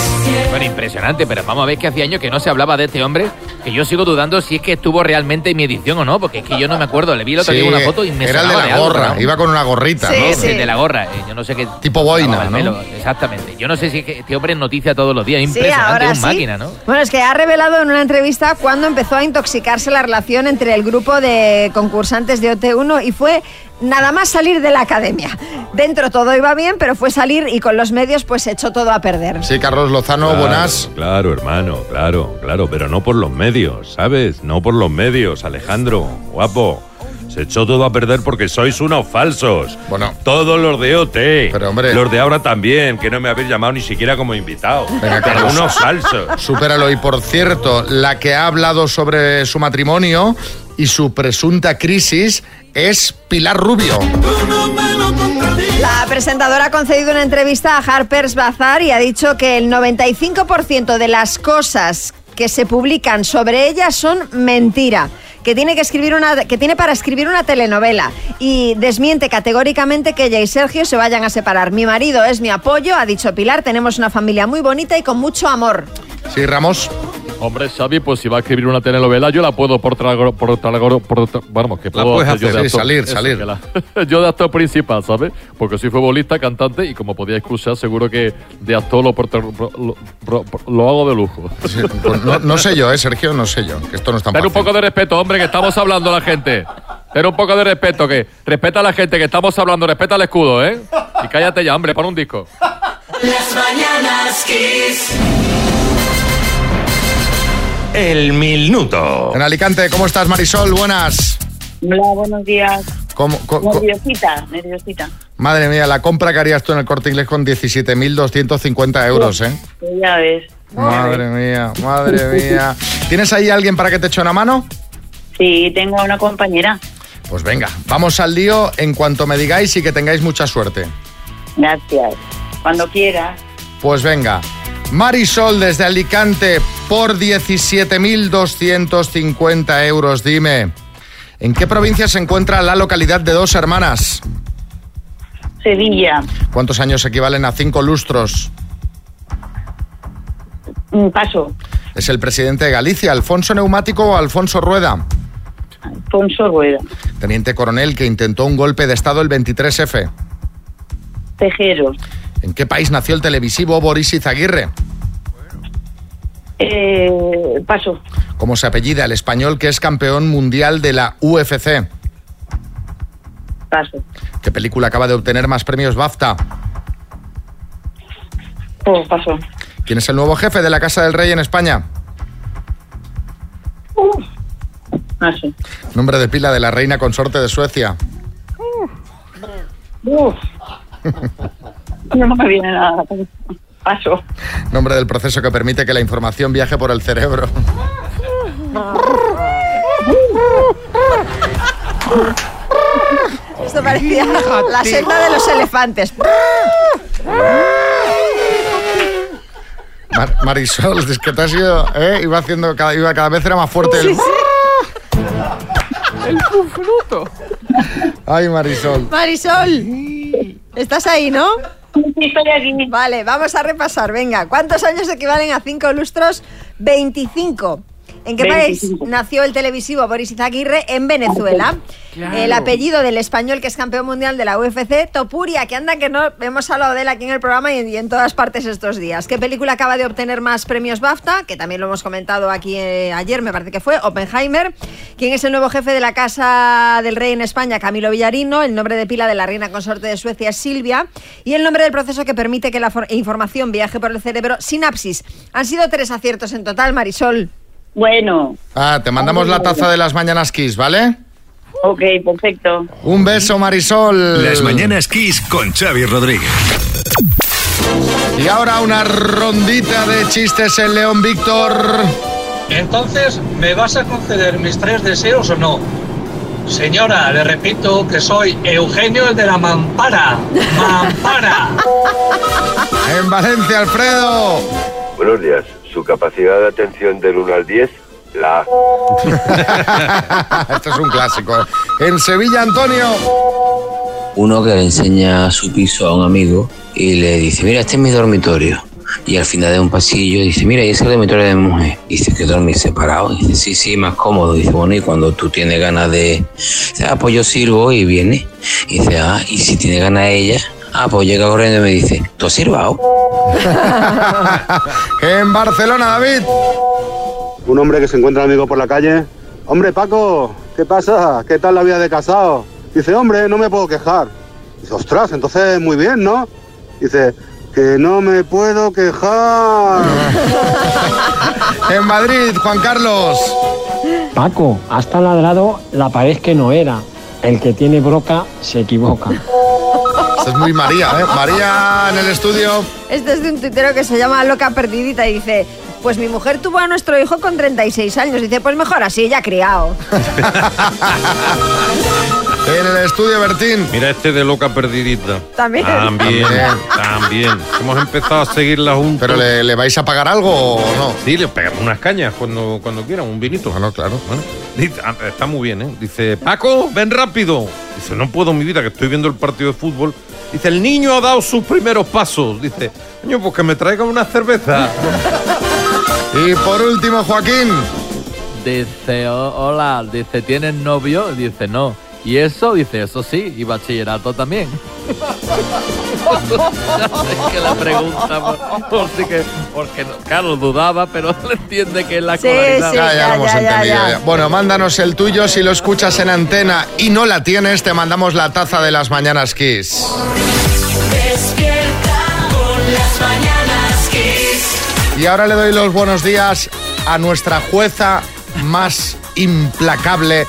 Speaker 5: Bueno, impresionante, pero vamos a ver que hace años que no se hablaba de este hombre, que yo sigo dudando si es que estuvo realmente en mi edición o no, porque es que yo no me acuerdo. Le vi el otro día
Speaker 2: Sí,
Speaker 5: una foto y me
Speaker 2: era el de la
Speaker 5: algo,
Speaker 2: gorra,
Speaker 5: ¿no?
Speaker 2: iba con una gorrita,
Speaker 5: Sí,
Speaker 2: ¿no?
Speaker 5: sí, de la gorra. eh, Yo no sé qué.
Speaker 2: Tipo boina,
Speaker 5: el
Speaker 2: ¿no?
Speaker 5: Exactamente. Yo no sé si es que este hombre es noticia todos los días.
Speaker 4: Sí,
Speaker 5: Impresionante,
Speaker 4: ahora
Speaker 5: un
Speaker 4: sí.
Speaker 5: máquina, ¿no?
Speaker 4: Bueno, es que ha revelado en una entrevista cuándo empezó a intoxicarse la relación entre el grupo de concursantes de OT1 y fue nada más salir de la academia. Dentro todo iba bien, pero fue salir y con los medios pues se echó todo a perder.
Speaker 2: Sí, Carlos Lozano,
Speaker 8: Claro,
Speaker 2: buenas.
Speaker 8: Claro, hermano, claro, claro, pero no por los medios, ¿sabes? No por los medios, Alejandro, guapo. Se echó todo a perder porque sois unos falsos.
Speaker 2: Bueno.
Speaker 8: Todos los de OT.
Speaker 2: Pero, hombre.
Speaker 8: Los de ahora también, que no me habéis llamado ni siquiera como invitado.
Speaker 2: Venga, Carlos.
Speaker 8: Unos falsos.
Speaker 2: Supéralo. Y por cierto, la que ha hablado sobre su matrimonio y su presunta crisis es Pilar Rubio.
Speaker 4: La presentadora ha concedido una entrevista a Harper's Bazaar y ha dicho que el 95% de las cosas que se publican sobre ella son mentira. Que tiene, que, escribir una, que tiene para escribir una telenovela y desmiente categóricamente que ella y Sergio se vayan a separar. Mi marido es mi apoyo, ha dicho Pilar, tenemos una familia muy bonita y con mucho amor.
Speaker 2: Sí, Ramos.
Speaker 6: Hombre, Xavi, pues si va a escribir una telenovela, yo la puedo por trago, por trago, por tra- vamos, que
Speaker 2: La
Speaker 6: puedo
Speaker 2: puedes
Speaker 6: hacer yo
Speaker 2: hacer,
Speaker 6: de
Speaker 2: sí,
Speaker 6: actor.
Speaker 2: salir,
Speaker 6: Eso,
Speaker 2: salir.
Speaker 6: la- yo de actor principal, ¿sabes? Porque soy futbolista, cantante y como podía escuchar, seguro que de actor lo, por- lo, lo- lo hago de lujo.
Speaker 2: Pues no, no sé yo, ¿eh, Sergio? No sé yo. Que esto no es tan
Speaker 6: Ten un poco de respeto, hombre, que estamos hablando a la gente. Ten un poco de respeto, que respeta a la gente, que estamos hablando, respeta el escudo, ¿eh? Y cállate ya, hombre, pon un disco.
Speaker 31: Las mañanas Kiss.
Speaker 7: El minuto.
Speaker 2: En Alicante, ¿cómo estás, Marisol? Buenas.
Speaker 17: Hola, buenos días.
Speaker 2: ¿Cómo- co-
Speaker 17: Nerviosita, nerviosita.
Speaker 2: Madre mía, la compra que harías tú en el corte inglés con 17.250 euros, ¿eh?
Speaker 17: Ya ves.
Speaker 2: Madre mía, madre mía. ¿Tienes ahí alguien para que te eche una mano?
Speaker 17: Sí, tengo una compañera.
Speaker 2: Pues venga, vamos al lío en cuanto me digáis y que tengáis mucha suerte.
Speaker 17: Gracias. Cuando quieras.
Speaker 2: Pues venga. Marisol desde Alicante por 17.250 euros. Dime, ¿en qué provincia se encuentra la localidad de dos hermanas?
Speaker 17: Sevilla.
Speaker 2: ¿Cuántos años equivalen a cinco lustros?
Speaker 17: Mm, Paso.
Speaker 2: ¿Es el presidente de Galicia, Alfonso Neumático o Alfonso Rueda?
Speaker 17: Alfonso Rueda.
Speaker 2: Teniente coronel que intentó un golpe de Estado el 23F.
Speaker 17: Tejeros.
Speaker 2: ¿En qué país nació el televisivo Boris Izaguirre?
Speaker 17: Eh, paso.
Speaker 2: ¿Cómo se apellida el español que es campeón mundial de la UFC?
Speaker 17: Paso.
Speaker 2: ¿Qué película acaba de obtener más premios BAFTA?
Speaker 17: Oh, paso.
Speaker 2: ¿Quién es el nuevo jefe de la Casa del Rey en España?
Speaker 17: Paso.
Speaker 2: Nombre de pila de la reina consorte de Suecia.
Speaker 17: Uf. No me viene nada. Paso.
Speaker 2: Nombre del proceso que permite que la información viaje por el cerebro.
Speaker 4: Esto parecía la senda de los elefantes.
Speaker 2: Mar- Marisol, es que te has ido, ¿eh? Iba haciendo, cada, iba, cada vez era más fuerte el...
Speaker 4: El fruto.
Speaker 2: Ay, Marisol.
Speaker 4: Marisol, estás ahí, ¿no? Vale, vamos a repasar. Venga, ¿cuántos años equivalen a cinco lustros? 25. ¿En qué
Speaker 17: 25.
Speaker 4: país nació el televisivo Boris Izaguirre? En Venezuela.
Speaker 17: Claro.
Speaker 4: El apellido del español que es campeón mundial de la UFC, Topuria, que anda que no hemos hablado de él aquí en el programa y en, y en todas partes estos días. ¿Qué película acaba de obtener más premios BAFTA? Que también lo hemos comentado aquí eh, ayer, me parece que fue, Oppenheimer. ¿Quién es el nuevo jefe de la Casa del Rey en España? Camilo Villarino. El nombre de pila de la reina consorte de Suecia es Silvia. Y el nombre del proceso que permite que la for- información viaje por el cerebro, sinapsis. Han sido tres aciertos en total, Marisol.
Speaker 17: Bueno.
Speaker 2: Ah, te mandamos la taza de las mañanas Kiss, ¿vale?
Speaker 17: Ok, perfecto.
Speaker 2: Un beso, Marisol.
Speaker 7: Las mañanas Kiss con Xavi Rodríguez.
Speaker 2: Y ahora una rondita de chistes en León Víctor.
Speaker 32: Entonces, ¿me vas a conceder mis tres deseos o no? Señora, le repito que soy Eugenio el de la Mampara. ¡Mampara!
Speaker 2: En Valencia, Alfredo.
Speaker 33: Buenos días. Su capacidad de atención del 1 al 10, la A.
Speaker 2: Esto es un clásico. En Sevilla, Antonio.
Speaker 34: Uno que le enseña su piso a un amigo y le dice, mira, este es mi dormitorio. Y al final de un pasillo dice, mira, y ese es el dormitorio de mi mujer. Y dice, que dormir separado. Y dice, sí, sí, más cómodo. Y dice, bueno, y cuando tú tienes ganas de... Dice, ah, pues yo sirvo y viene. Y dice, ah, y si tiene ganas ella... Ah, pues llega corriendo y me dice, ¿tú has sirvado?
Speaker 2: En Barcelona, David.
Speaker 35: Un hombre que se encuentra amigo por la calle. Hombre, Paco, ¿qué pasa? ¿Qué tal la vida de casado? Dice, hombre, no me puedo quejar. Dice, ostras, entonces muy bien, ¿no? Dice, que no me puedo quejar.
Speaker 2: En Madrid, Juan Carlos.
Speaker 36: Paco, hasta ladrado la pared que no era. El que tiene broca se equivoca.
Speaker 2: Esto es muy María, ¿eh? María en el estudio.
Speaker 4: Este es de un tuitero que se llama Loca Perdidita y dice, pues mi mujer tuvo a nuestro hijo con 36 años. Dice, pues mejor así, ya criado.
Speaker 2: En el estudio, Bertín.
Speaker 37: Mira este de loca perdidita.
Speaker 4: También.
Speaker 37: También, también. Hemos empezado a seguirla juntos.
Speaker 2: ¿Pero le, le vais a pagar algo o no?
Speaker 37: Sí, le pegamos unas cañas cuando, cuando quieran, un vinito.
Speaker 2: no, claro.
Speaker 37: Dice- ah, está muy bien, ¿eh? Dice, Paco, ven rápido. Dice, no puedo, mi vida, que estoy viendo el partido de fútbol. Dice, el niño ha dado sus primeros pasos. Dice, coño, pues que me traiga una cerveza.
Speaker 2: Y por último, Joaquín.
Speaker 12: Dice, "Oh, hola, dice, ¿tienes novio? Dice, no. ¿Y eso? Dice, eso sí, y bachillerato también. es que la pregunta, por, por que, porque, claro, dudaba, pero le entiende que es la escolaridad.
Speaker 2: ya, ya lo hemos entendido. ya. Bueno, mándanos el tuyo. Si lo escuchas en antena y no la tienes, te mandamos la taza de las mañanas Kiss.
Speaker 1: Despierta con las mañanas Kiss.
Speaker 2: Y ahora le doy los buenos días a nuestra jueza más implacable,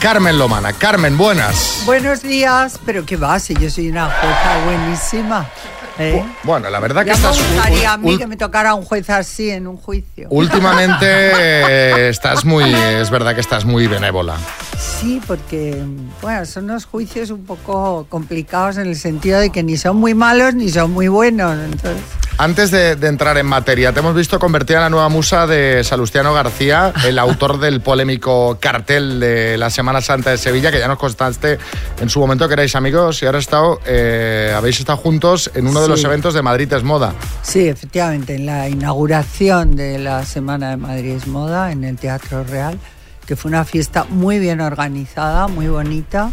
Speaker 2: Carmen Lomana. Carmen, buenas.
Speaker 38: Buenos días, pero ¿qué va? Yo soy una jueza buenísima. ¿Eh?
Speaker 2: Bueno, la verdad que
Speaker 38: Ya me
Speaker 2: estás...
Speaker 38: gustaría a mí que me tocara un juez así en un juicio.
Speaker 2: Últimamente eh, estás muy... Es verdad que estás muy benévola.
Speaker 38: Sí, porque bueno, son unos juicios un poco complicados en el sentido de que ni son muy malos ni son muy buenos. Entonces,
Speaker 2: Antes de, de entrar en materia, te hemos visto convertida en la nueva musa de Salustiano García, el autor del polémico cartel de la Semana Santa de Sevilla, que ya nos contaste en su momento que erais amigos y ahora estado, eh, habéis estado juntos en uno de los eventos de Madrid es Moda.
Speaker 38: sí, efectivamente, en la inauguración de la Semana de Madrid es Moda en el Teatro Real, que fue una fiesta muy bien organizada, muy bonita,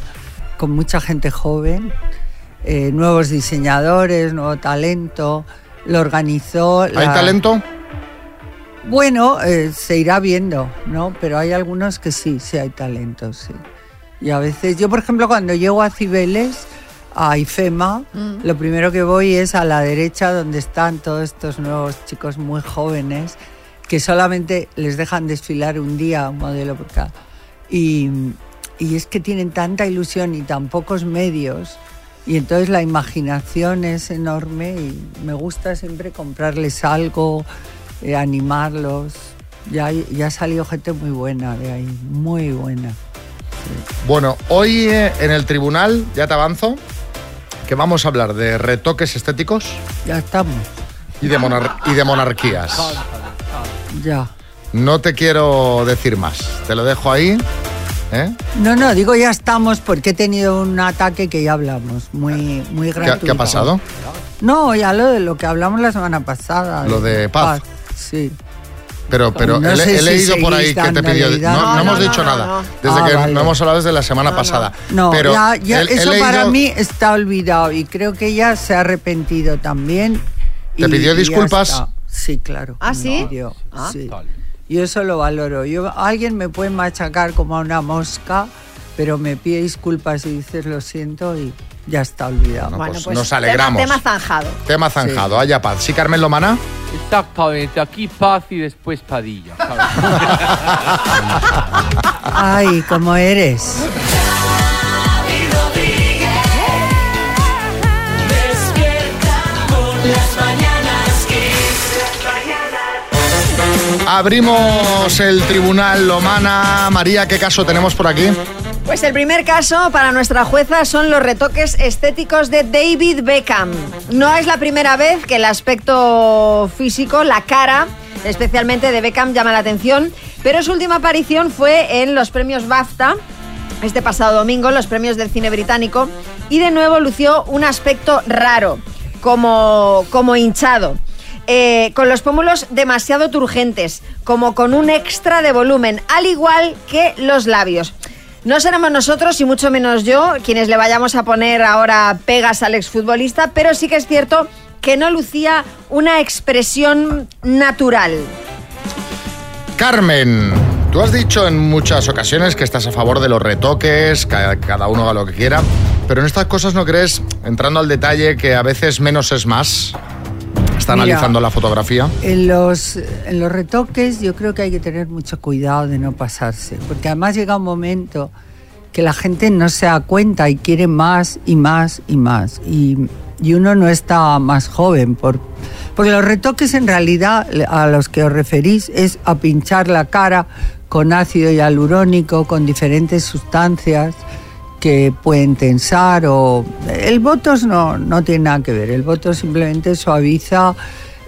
Speaker 38: con mucha gente joven, eh, nuevos diseñadores, nuevo talento. Lo organizó.
Speaker 2: ¿Hay
Speaker 38: la-
Speaker 2: talento?
Speaker 38: Bueno, eh, se irá viendo, ¿no? Pero hay algunos que sí, sí hay talento, sí. Y a veces, yo por ejemplo, cuando llego a Cibeles, a IFEMA,
Speaker 4: Mm.
Speaker 38: lo primero que voy es a la derecha donde están todos estos nuevos chicos muy jóvenes que solamente les dejan desfilar un día un modelo por cada. Y, y es que tienen tanta ilusión y tan pocos medios. Y entonces la imaginación es enorme y me gusta siempre comprarles algo, eh, animarlos. Ya, ya ha salido gente muy buena de ahí, muy buena.
Speaker 2: Bueno, hoy eh, en el tribunal, ya te avanzo, que vamos a hablar de retoques estéticos
Speaker 38: Ya estamos,
Speaker 2: y de, monar- y de monarquías.
Speaker 38: ya.
Speaker 2: No te quiero decir más, te lo dejo ahí. ¿eh?
Speaker 38: No, no, digo ya estamos porque he tenido un ataque que ya hablamos, muy, muy
Speaker 2: ¿Qué,
Speaker 38: gratuito.
Speaker 2: qué ha pasado?
Speaker 38: No, ya lo de lo que hablamos la semana pasada.
Speaker 2: Lo de paz.
Speaker 38: Sí.
Speaker 2: Pero, pero
Speaker 38: No
Speaker 2: he, he
Speaker 38: si
Speaker 2: leído por ahí que te pidió. No, no
Speaker 38: No,
Speaker 2: hemos
Speaker 38: no,
Speaker 2: dicho
Speaker 38: no,
Speaker 2: nada.
Speaker 38: no.
Speaker 2: Desde
Speaker 38: Ah,
Speaker 2: que
Speaker 38: vale.
Speaker 2: no hemos hablado desde la semana pasada.
Speaker 38: No,
Speaker 2: pero
Speaker 38: ya, ya,
Speaker 2: he- he
Speaker 38: eso para
Speaker 2: leído-
Speaker 38: mí está olvidado y creo que ella se ha arrepentido también.
Speaker 2: ¿Te
Speaker 38: y-
Speaker 2: pidió disculpas?
Speaker 38: Sí, claro.
Speaker 4: ¿Ah, sí?
Speaker 38: pidió,
Speaker 4: Ah.
Speaker 38: sí. Yo eso lo valoro. Yo, alguien me puede machacar como a una mosca, pero me pide disculpas y dices lo siento y ya está olvidado.
Speaker 2: No, pues nos alegramos.
Speaker 4: Tema, tema zanjado.
Speaker 2: Tema zanjado, haya paz. Sí, Carmen Lomana.
Speaker 12: Exactamente, aquí Paz y después Padilla.
Speaker 38: Ay, cómo eres.
Speaker 2: Abrimos el tribunal Lomana. María, ¿qué caso tenemos por aquí?
Speaker 4: Pues el primer caso para nuestra jueza son los retoques estéticos de David Beckham. No es la primera vez que el aspecto físico, la cara, especialmente de Beckham, llama la atención, pero su última aparición fue en los premios BAFTA, este pasado domingo, los premios del cine británico, y de nuevo lució un aspecto raro, como, como hinchado. eh, con los pómulos demasiado turgentes, como con un extra de volumen, al igual que los labios. No seremos nosotros, y mucho menos yo, quienes le vayamos a poner ahora pegas al exfutbolista, pero sí que es cierto que no lucía una expresión natural.
Speaker 2: Carmen, tú has dicho en muchas ocasiones que estás a favor de los retoques, ca- cada uno haga lo que quiera, pero en estas cosas no crees, entrando al detalle, que a veces menos es más. Está
Speaker 38: Mira.
Speaker 2: analizando la fotografía.
Speaker 38: En los, en los retoques yo creo que hay que tener mucho cuidado de no pasarse, porque además llega un momento que la gente no se da cuenta y quiere más y más y más. Y, y uno no está más joven, por, porque los retoques en realidad a los que os referís es a pinchar la cara con ácido hialurónico, con diferentes sustancias que pueden tensar o el botox no, no tiene nada que ver, el botox simplemente suaviza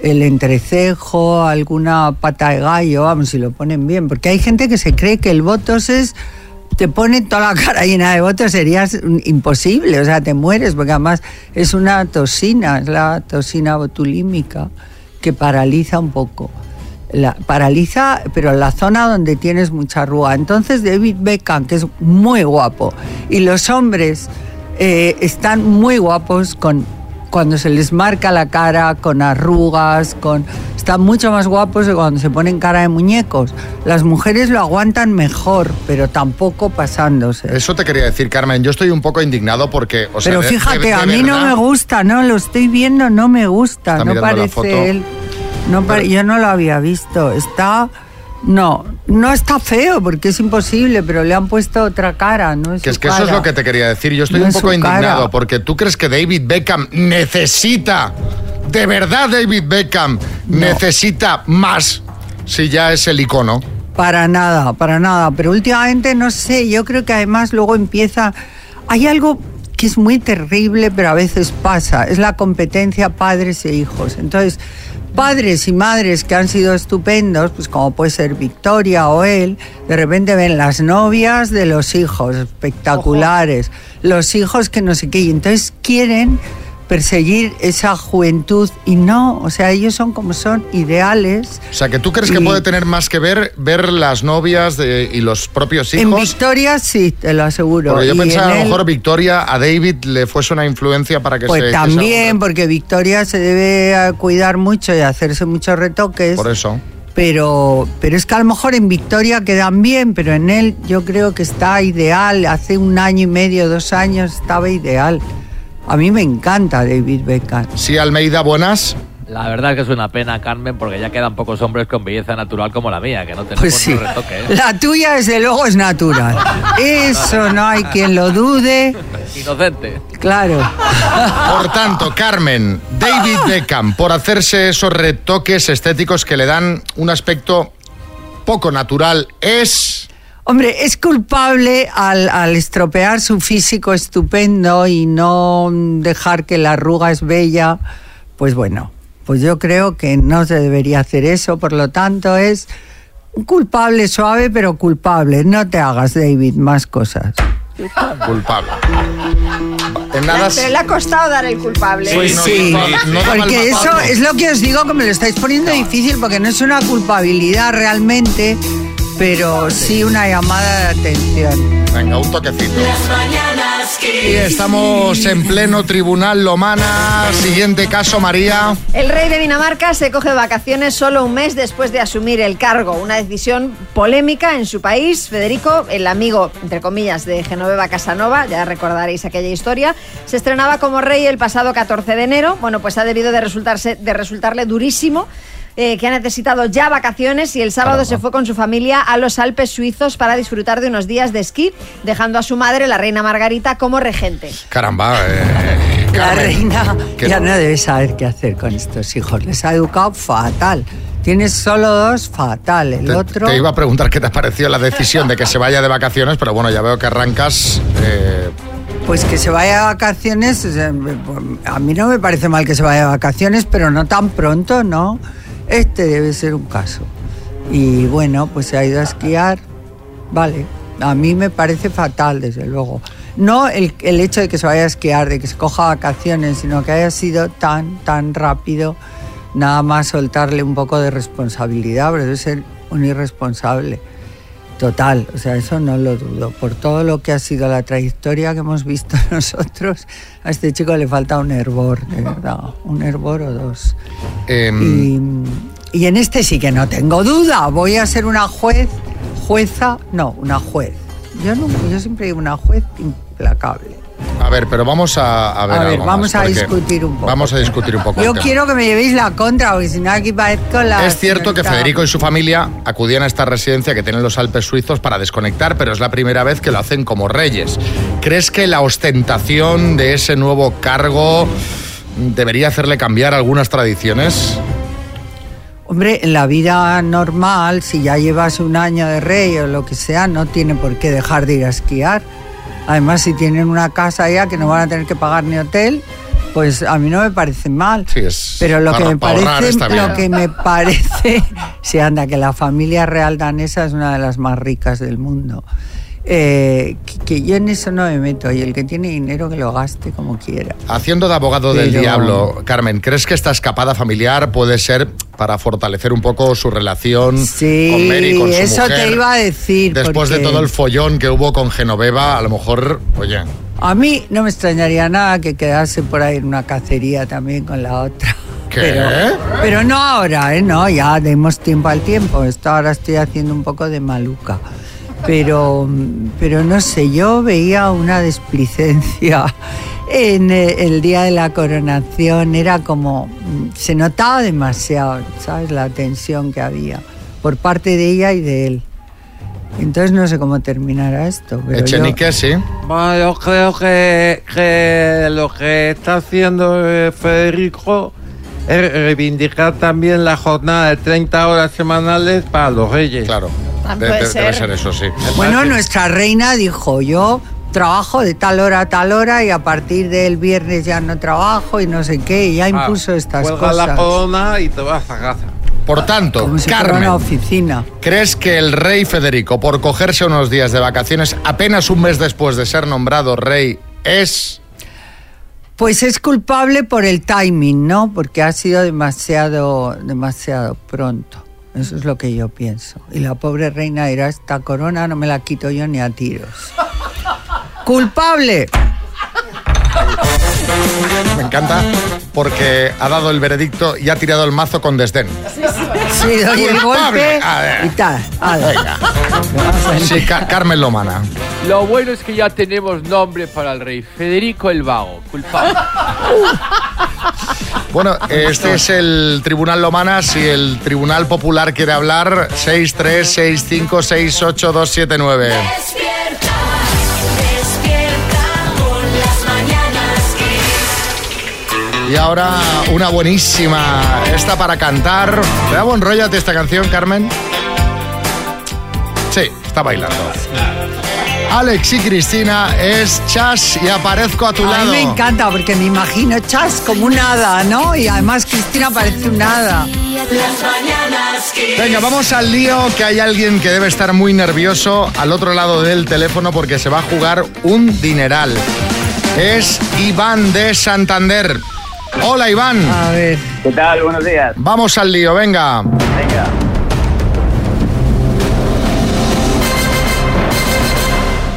Speaker 38: el entrecejo, alguna pata de gallo, vamos, si lo ponen bien, porque hay gente que se cree que el botox es te pone toda la cara llena de botox serías imposible, o sea, te mueres porque además es una toxina, es la toxina botulímica que paraliza un poco la, paraliza, pero en la zona donde tienes mucha arruga. Entonces David Beckham, que es muy guapo, y los hombres eh, están muy guapos con cuando se les marca la cara, con arrugas, con están mucho más guapos que cuando se ponen cara de muñecos. Las mujeres lo aguantan mejor, pero tampoco pasándose.
Speaker 2: Eso te quería decir, Carmen. Yo estoy un poco indignado porque, o sea,
Speaker 38: pero fíjate,
Speaker 2: de- de
Speaker 38: a mí no me gusta, no lo estoy viendo, no me gusta,
Speaker 2: Está
Speaker 38: no parece él. No pare- yo no lo había visto. Está no, no está feo porque es imposible, pero le han puesto otra cara, no es
Speaker 2: Que es que eso es lo que te quería decir. Yo estoy
Speaker 38: No
Speaker 2: un poco indignado
Speaker 38: cara.
Speaker 2: porque tú crees que David Beckham necesita, de verdad David Beckham necesita más si ya es el icono.
Speaker 38: Para nada, para nada. Pero últimamente, no sé, yo creo que además luego empieza... Hay algo que es muy terrible, pero a veces pasa. Es la competencia padres e hijos. Entonces, padres y madres que han sido estupendos, pues como puede ser Victoria o él, de repente ven las novias de los hijos espectaculares, los hijos que no sé qué, y entonces quieren perseguir esa juventud y no, o sea, ellos son como son ideales.
Speaker 2: O sea, que tú crees que
Speaker 38: Y-
Speaker 2: puede tener más que ver ver las novias de- y los propios
Speaker 38: En
Speaker 2: hijos.
Speaker 38: Victoria sí, te lo aseguro.
Speaker 2: Porque yo
Speaker 38: Y
Speaker 2: pensaba
Speaker 38: en
Speaker 2: a lo
Speaker 38: él,
Speaker 2: mejor Victoria a David le fuese una influencia para que
Speaker 38: Pues
Speaker 2: se. que
Speaker 38: también, porque Victoria se debe cuidar mucho y hacerse muchos retoques.
Speaker 2: se- Por eso.
Speaker 38: Pero, pero es que a lo mejor en Victoria quedan bien, pero en él yo creo que está ideal. Hace un año y medio, dos años estaba ideal. A mí me encanta David Beckham.
Speaker 2: Sí, Almeida, buenas.
Speaker 12: La verdad es que es una pena, Carmen, porque ya quedan pocos hombres con belleza natural como la mía, que no tenemos
Speaker 38: Pues sí.
Speaker 12: ni retoque. ¿eh?
Speaker 38: La tuya, desde luego, es natural. Eso no hay quien lo dude.
Speaker 12: Inocente.
Speaker 38: Claro.
Speaker 2: Por tanto, Carmen, David Beckham, por hacerse esos retoques estéticos que le dan un aspecto poco natural, es.
Speaker 38: Hombre, es culpable al, al estropear su físico estupendo y no dejar que la arruga es bella. Pues bueno, pues yo creo que no se debería hacer eso. Por lo tanto, es un culpable suave, pero culpable. No te hagas, David, más cosas.
Speaker 2: Culpable. En nada.
Speaker 4: Pero le ha costado dar el culpable.
Speaker 38: Pues sí, porque eso es lo que os digo que me lo estáis poniendo difícil porque no es una culpabilidad realmente, pero sí una llamada de atención.
Speaker 2: Venga, un toquecito.
Speaker 1: Las mañanas
Speaker 2: Y estamos en pleno tribunal Lomana. Siguiente caso, María.
Speaker 4: El rey de Dinamarca se coge vacaciones solo un mes después de asumir el cargo. Una decisión polémica en su país. Federico, el amigo, entre comillas, de Genoveva Casanova, ya recordaréis aquella historia, se estrenaba como rey el pasado 14 de enero. Bueno, pues ha debido de, resultarse, de resultarle durísimo. Eh, que ha necesitado ya vacaciones y el sábado se fue con su familia a los Alpes suizos para disfrutar de unos días de esquí, dejando a su madre, la reina Margarita, como regente.
Speaker 2: Caramba, eh,
Speaker 38: La
Speaker 2: Carmen,
Speaker 38: reina ya
Speaker 2: no.
Speaker 38: no debe saber qué hacer con estos hijos. Les ha educado fatal. Tienes solo dos, fatal. El
Speaker 2: Te,
Speaker 38: otro.
Speaker 2: te iba a preguntar qué te pareció la decisión de que se vaya de vacaciones, pero bueno, ya veo que arrancas. eh,
Speaker 38: Pues que se vaya de vacaciones, a mí no me parece mal que se vaya de vacaciones, pero no tan pronto, ¿no? Este debe ser un caso. Y bueno, pues se ha ido a esquiar, vale. A mí me parece fatal, desde luego. No el, el hecho de que se vaya a esquiar, de que se coja vacaciones, sino que haya sido tan, tan rápido, nada más soltarle un poco de responsabilidad, pero debe ser un irresponsable. Total, o sea, eso no lo dudo. Por todo lo que ha sido la trayectoria que hemos visto nosotros, a este chico le falta un hervor, de verdad, un hervor o dos.
Speaker 2: em,
Speaker 38: Y, y en este sí que no tengo duda, voy a ser una juez, jueza, no, una juez. Yo, no, yo siempre digo una juez implacable.
Speaker 2: A ver, pero vamos a, a ver.
Speaker 38: A ver,
Speaker 2: algo
Speaker 38: vamos
Speaker 2: más,
Speaker 38: a discutir un poco.
Speaker 2: Vamos a discutir un poco.
Speaker 38: Yo quiero que me llevéis la contra, porque si no aquí parezco la...
Speaker 2: Es cierto que Federico y su familia acudían a esta residencia que tienen los Alpes suizos para desconectar, pero es la primera vez que lo hacen como reyes. ¿Crees que la ostentación de ese nuevo cargo debería hacerle cambiar algunas tradiciones?
Speaker 38: Hombre, en la vida normal, si ya llevas un año de rey o lo que sea, no tiene por qué dejar de ir a esquiar. Además, si tienen una casa ya que no van a tener que pagar ni hotel, pues a mí no me parece mal. Pero lo que me parece, lo que me parece, sí, anda, que la familia real danesa es una de las más ricas del mundo. Eh, que, que yo en eso no me meto y el que tiene dinero que lo gaste como quiera.
Speaker 2: Haciendo de abogado del
Speaker 38: Pero-
Speaker 2: diablo, Carmen, ¿crees que esta escapada familiar puede ser para fortalecer un poco su relación
Speaker 38: Sí,
Speaker 2: con Mary, con su
Speaker 38: eso
Speaker 2: mujer?
Speaker 38: te iba a decir.
Speaker 2: Después de
Speaker 38: porque-
Speaker 2: todo el follón que hubo con Genoveva, a lo mejor, oye,
Speaker 38: A mí no me extrañaría nada que quedase por ahí en una cacería también con la otra.
Speaker 2: ¿Qué?
Speaker 38: Pero, pero no ahora, ¿eh? No, ya demos tiempo al tiempo. Esto ahora estoy haciendo un poco de maluca. Pero, pero no sé, yo veía una desplicencia en eh, el día de la coronación. Era como, mm, se notaba demasiado, ¿sabes? La tensión que había por parte de ella y de él. Entonces no sé cómo terminará esto. Pero yo-
Speaker 2: Echenique, sí.
Speaker 8: Bueno, yo creo que, que lo que está haciendo eh, Federico es reivindicar también la jornada de 30 horas semanales para los reyes.
Speaker 2: Claro.
Speaker 38: Ah,
Speaker 2: De-
Speaker 38: puede
Speaker 2: de- debe
Speaker 38: ser.
Speaker 2: eso, sí.
Speaker 38: Bueno, nuestra reina dijo, yo trabajo de tal hora a tal hora y a partir del viernes ya no trabajo y no sé qué, y ya impuso estas
Speaker 8: Cuelga la
Speaker 38: cosas.
Speaker 8: corona y te vas a casa.
Speaker 2: Por tanto,
Speaker 38: Como si fuera
Speaker 2: Carmen,
Speaker 38: una oficina.
Speaker 2: ¿crees que el rey Federico, por cogerse unos días de vacaciones, apenas un mes después de ser nombrado rey, es...
Speaker 38: Pues es culpable por el timing, ¿no? Porque ha sido demasiado, demasiado pronto. Eso es lo que yo pienso. Y la pobre reina dirá, esta corona no me la quito yo ni a tiros. ¡Culpable!
Speaker 2: Me encanta porque ha dado el veredicto y ha tirado el mazo con desdén.
Speaker 38: Sí, doy el golpe
Speaker 2: A ver.
Speaker 38: y tal. ala.
Speaker 2: Venga. Sí, Ca- Carmen Lomana.
Speaker 12: Lo bueno es que ya tenemos nombre para el rey. Federico el Vago, culpable.
Speaker 2: Bueno, este es el Tribunal Lomana. Si el Tribunal Popular quiere hablar, 636568279. Y ahora una buenísima, esta para cantar. ¿Te da buen rollo a esta canción, Carmen? Sí, está bailando. Alex y Cristina es Chas y aparezco a tu
Speaker 38: A
Speaker 2: lado.
Speaker 38: mí me encanta porque me imagino Chas como un hada, ¿no? Y además Cristina parece un hada.
Speaker 2: Venga, vamos al lío, que hay alguien que debe estar muy nervioso al otro lado del teléfono porque se va a jugar un dineral. Es Iván de Santander. Hola, Iván.
Speaker 38: A ver.
Speaker 39: ¿Qué tal? Buenos días.
Speaker 2: Vamos al lío, venga.
Speaker 39: Venga.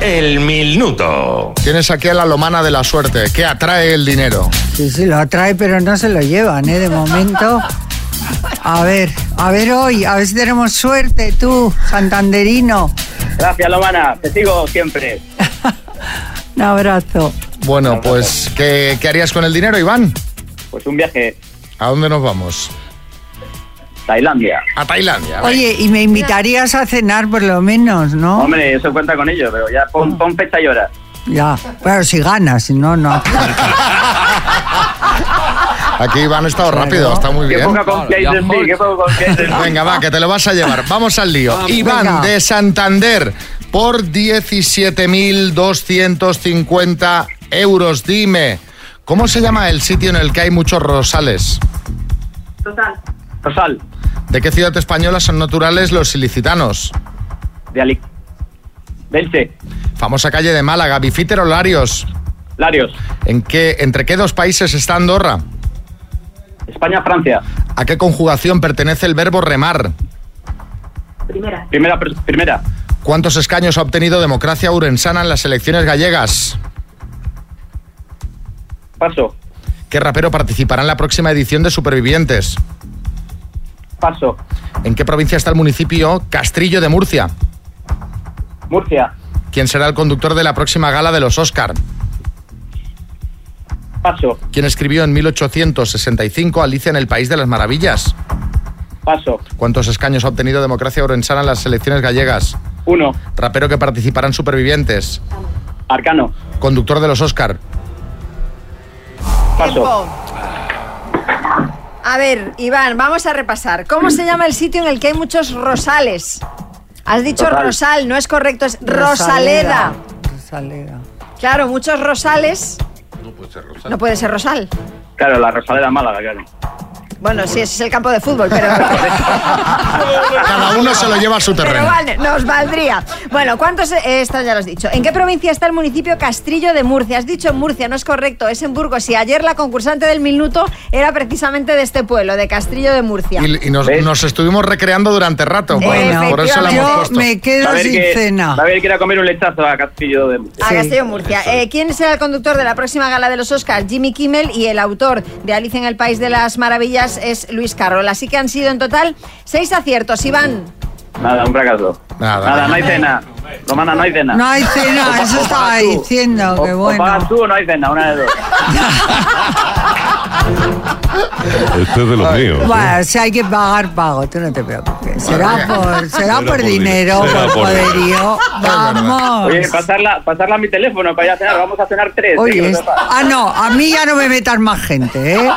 Speaker 7: El minuto.
Speaker 2: Tienes aquí a la lomana de la suerte, que atrae el dinero.
Speaker 38: Sí, sí, lo atrae, pero no se lo llevan, ¿eh? De momento. A ver, a ver hoy, a ver si tenemos suerte, tú, santanderino.
Speaker 39: Gracias, Lomana. Te sigo siempre.
Speaker 38: Un abrazo.
Speaker 2: Bueno, pues, ¿qué, qué harías con el dinero, Iván?
Speaker 39: Pues un viaje
Speaker 2: ¿A dónde nos vamos?
Speaker 39: Tailandia.
Speaker 2: A Tailandia.
Speaker 38: Oye, y me invitarías a cenar por lo menos, ¿no?
Speaker 39: Hombre, eso cuenta con ello, pero ya pon, pon fecha y hora.
Speaker 38: Ya, pero si ganas, si no, no.
Speaker 2: Aquí Iván ha estado rápido, está muy bien. Venga, va, que te lo vas a llevar. Vamos al lío.
Speaker 39: Vamos.
Speaker 2: Iván
Speaker 39: Venga.
Speaker 2: de Santander por 17.250 euros. Dime, ¿cómo se llama el sitio en el que hay muchos rosales?
Speaker 39: Rosal. Rosal,
Speaker 2: ¿De qué ciudad española son naturales los ilicitanos?
Speaker 39: de Ali. Delce,
Speaker 2: Famosa calle de Málaga, Bifíter o Larios.
Speaker 39: Larios,
Speaker 2: ¿En qué, ¿Entre qué dos países está Andorra?
Speaker 39: España, Francia.
Speaker 2: ¿A qué conjugación pertenece el verbo remar?
Speaker 39: Primera. Primera, primera.
Speaker 2: ¿Cuántos escaños ha obtenido Democracia Urensana en las elecciones gallegas?
Speaker 39: Paso,
Speaker 2: ¿Qué rapero participará en la próxima edición de Supervivientes?
Speaker 39: paso.
Speaker 2: ¿En qué provincia está el municipio Castrillo de Murcia?
Speaker 39: Murcia,
Speaker 2: ¿Quién será el conductor de la próxima gala de los Oscar?
Speaker 39: paso,
Speaker 2: ¿Quién escribió en 1865 Alicia en el País de las Maravillas?
Speaker 39: paso.
Speaker 2: ¿Cuántos escaños ha obtenido Democracia Urensana en las elecciones gallegas?
Speaker 39: Uno,
Speaker 2: Rapero que participará en Supervivientes.
Speaker 39: Arcano,
Speaker 2: Conductor de los Oscar.
Speaker 39: Paso.
Speaker 4: A ver, Iván, vamos a repasar. ¿Cómo se llama el sitio en el que hay muchos rosales? Has dicho
Speaker 39: Rosal.
Speaker 4: rosal, no es correcto, es rosaleda.
Speaker 38: Rosaleda.
Speaker 4: Claro, muchos rosales.
Speaker 37: No puede ser Rosal.
Speaker 4: No puede ser rosal.
Speaker 39: Claro, la Rosaleda Málaga, claro.
Speaker 4: Bueno, sí, ese es el campo de fútbol, pero.
Speaker 2: Cada uno se lo lleva a su
Speaker 4: Pero
Speaker 2: terreno.
Speaker 4: vale, nos valdría. Bueno, ¿cuántos? eh, esto ya lo has dicho. ¿En qué provincia está el municipio Castrillo de Murcia? Has dicho Murcia, no es correcto, es en Burgos. Y ayer la concursante del minuto era precisamente de este pueblo, de Castrillo de Murcia.
Speaker 2: Y, y nos, nos estuvimos recreando durante rato. por-
Speaker 4: Bueno,
Speaker 2: por eso la hemos
Speaker 38: Yo
Speaker 2: puesto.
Speaker 38: me quedo sin
Speaker 39: que-
Speaker 38: cena.
Speaker 39: A que a comer un lechazo a Castillo de Murcia.
Speaker 4: A Castillo de Murcia. Eh, ¿Quién será el conductor de la próxima gala de los Oscars? Jimmy Kimmel y el autor de Alicia en el País de las Maravillas es Luis Carroll. Así que han sido en total seis aciertos. Iván.
Speaker 39: Nada, un fracaso.
Speaker 2: Nada,
Speaker 39: Nada, no hay cena. Romana, no hay cena.
Speaker 38: No hay cena, eso estaba diciendo,
Speaker 39: O,
Speaker 38: que
Speaker 39: o pagas
Speaker 38: bueno.
Speaker 39: tú o no hay cena, una de dos.
Speaker 8: Este es de los míos. ¿eh?
Speaker 38: Bueno, si hay que pagar, pago, tú no te preocupes. Será por, será por
Speaker 8: por
Speaker 38: dinero,
Speaker 8: será
Speaker 38: por
Speaker 8: por
Speaker 38: poderío. Vamos.
Speaker 39: Oye, pasarla, pasarla a mi teléfono para ir a cenar. Vamos a cenar tres. ¿eh?
Speaker 38: Oye,
Speaker 39: sepas.
Speaker 38: ah, no, a mí ya no me metas más gente, ¿eh?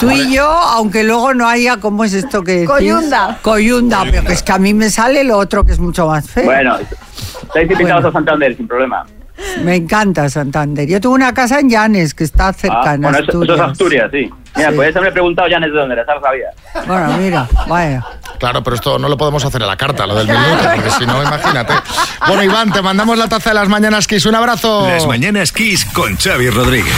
Speaker 38: Tú y yo, aunque luego no haya, ¿cómo es esto que decís?
Speaker 4: Coyunda.
Speaker 38: Coyunda, pero que es que a mí me sale lo otro que es mucho más feo.
Speaker 39: Bueno, estáis invitados
Speaker 38: Bueno.
Speaker 39: a Santander, sin problema.
Speaker 38: Me encanta Santander. Yo tengo una casa en Llanes, que está
Speaker 39: Ah,
Speaker 38: cercana
Speaker 39: bueno,
Speaker 38: a
Speaker 39: eso, eso
Speaker 38: Asturias.
Speaker 39: es Asturias, sí. Mira,
Speaker 38: Sí.
Speaker 39: pues haberme preguntado ya desde dónde era, lo sabía.
Speaker 38: Bueno, mira, vaya.
Speaker 2: Claro, pero esto no lo podemos hacer a la carta, lo del minuto, porque si no, imagínate. Bueno, Iván, te mandamos la taza de las mañanas, Kiss. Un abrazo.
Speaker 40: Las mañanas Kiss con Xavi Rodríguez.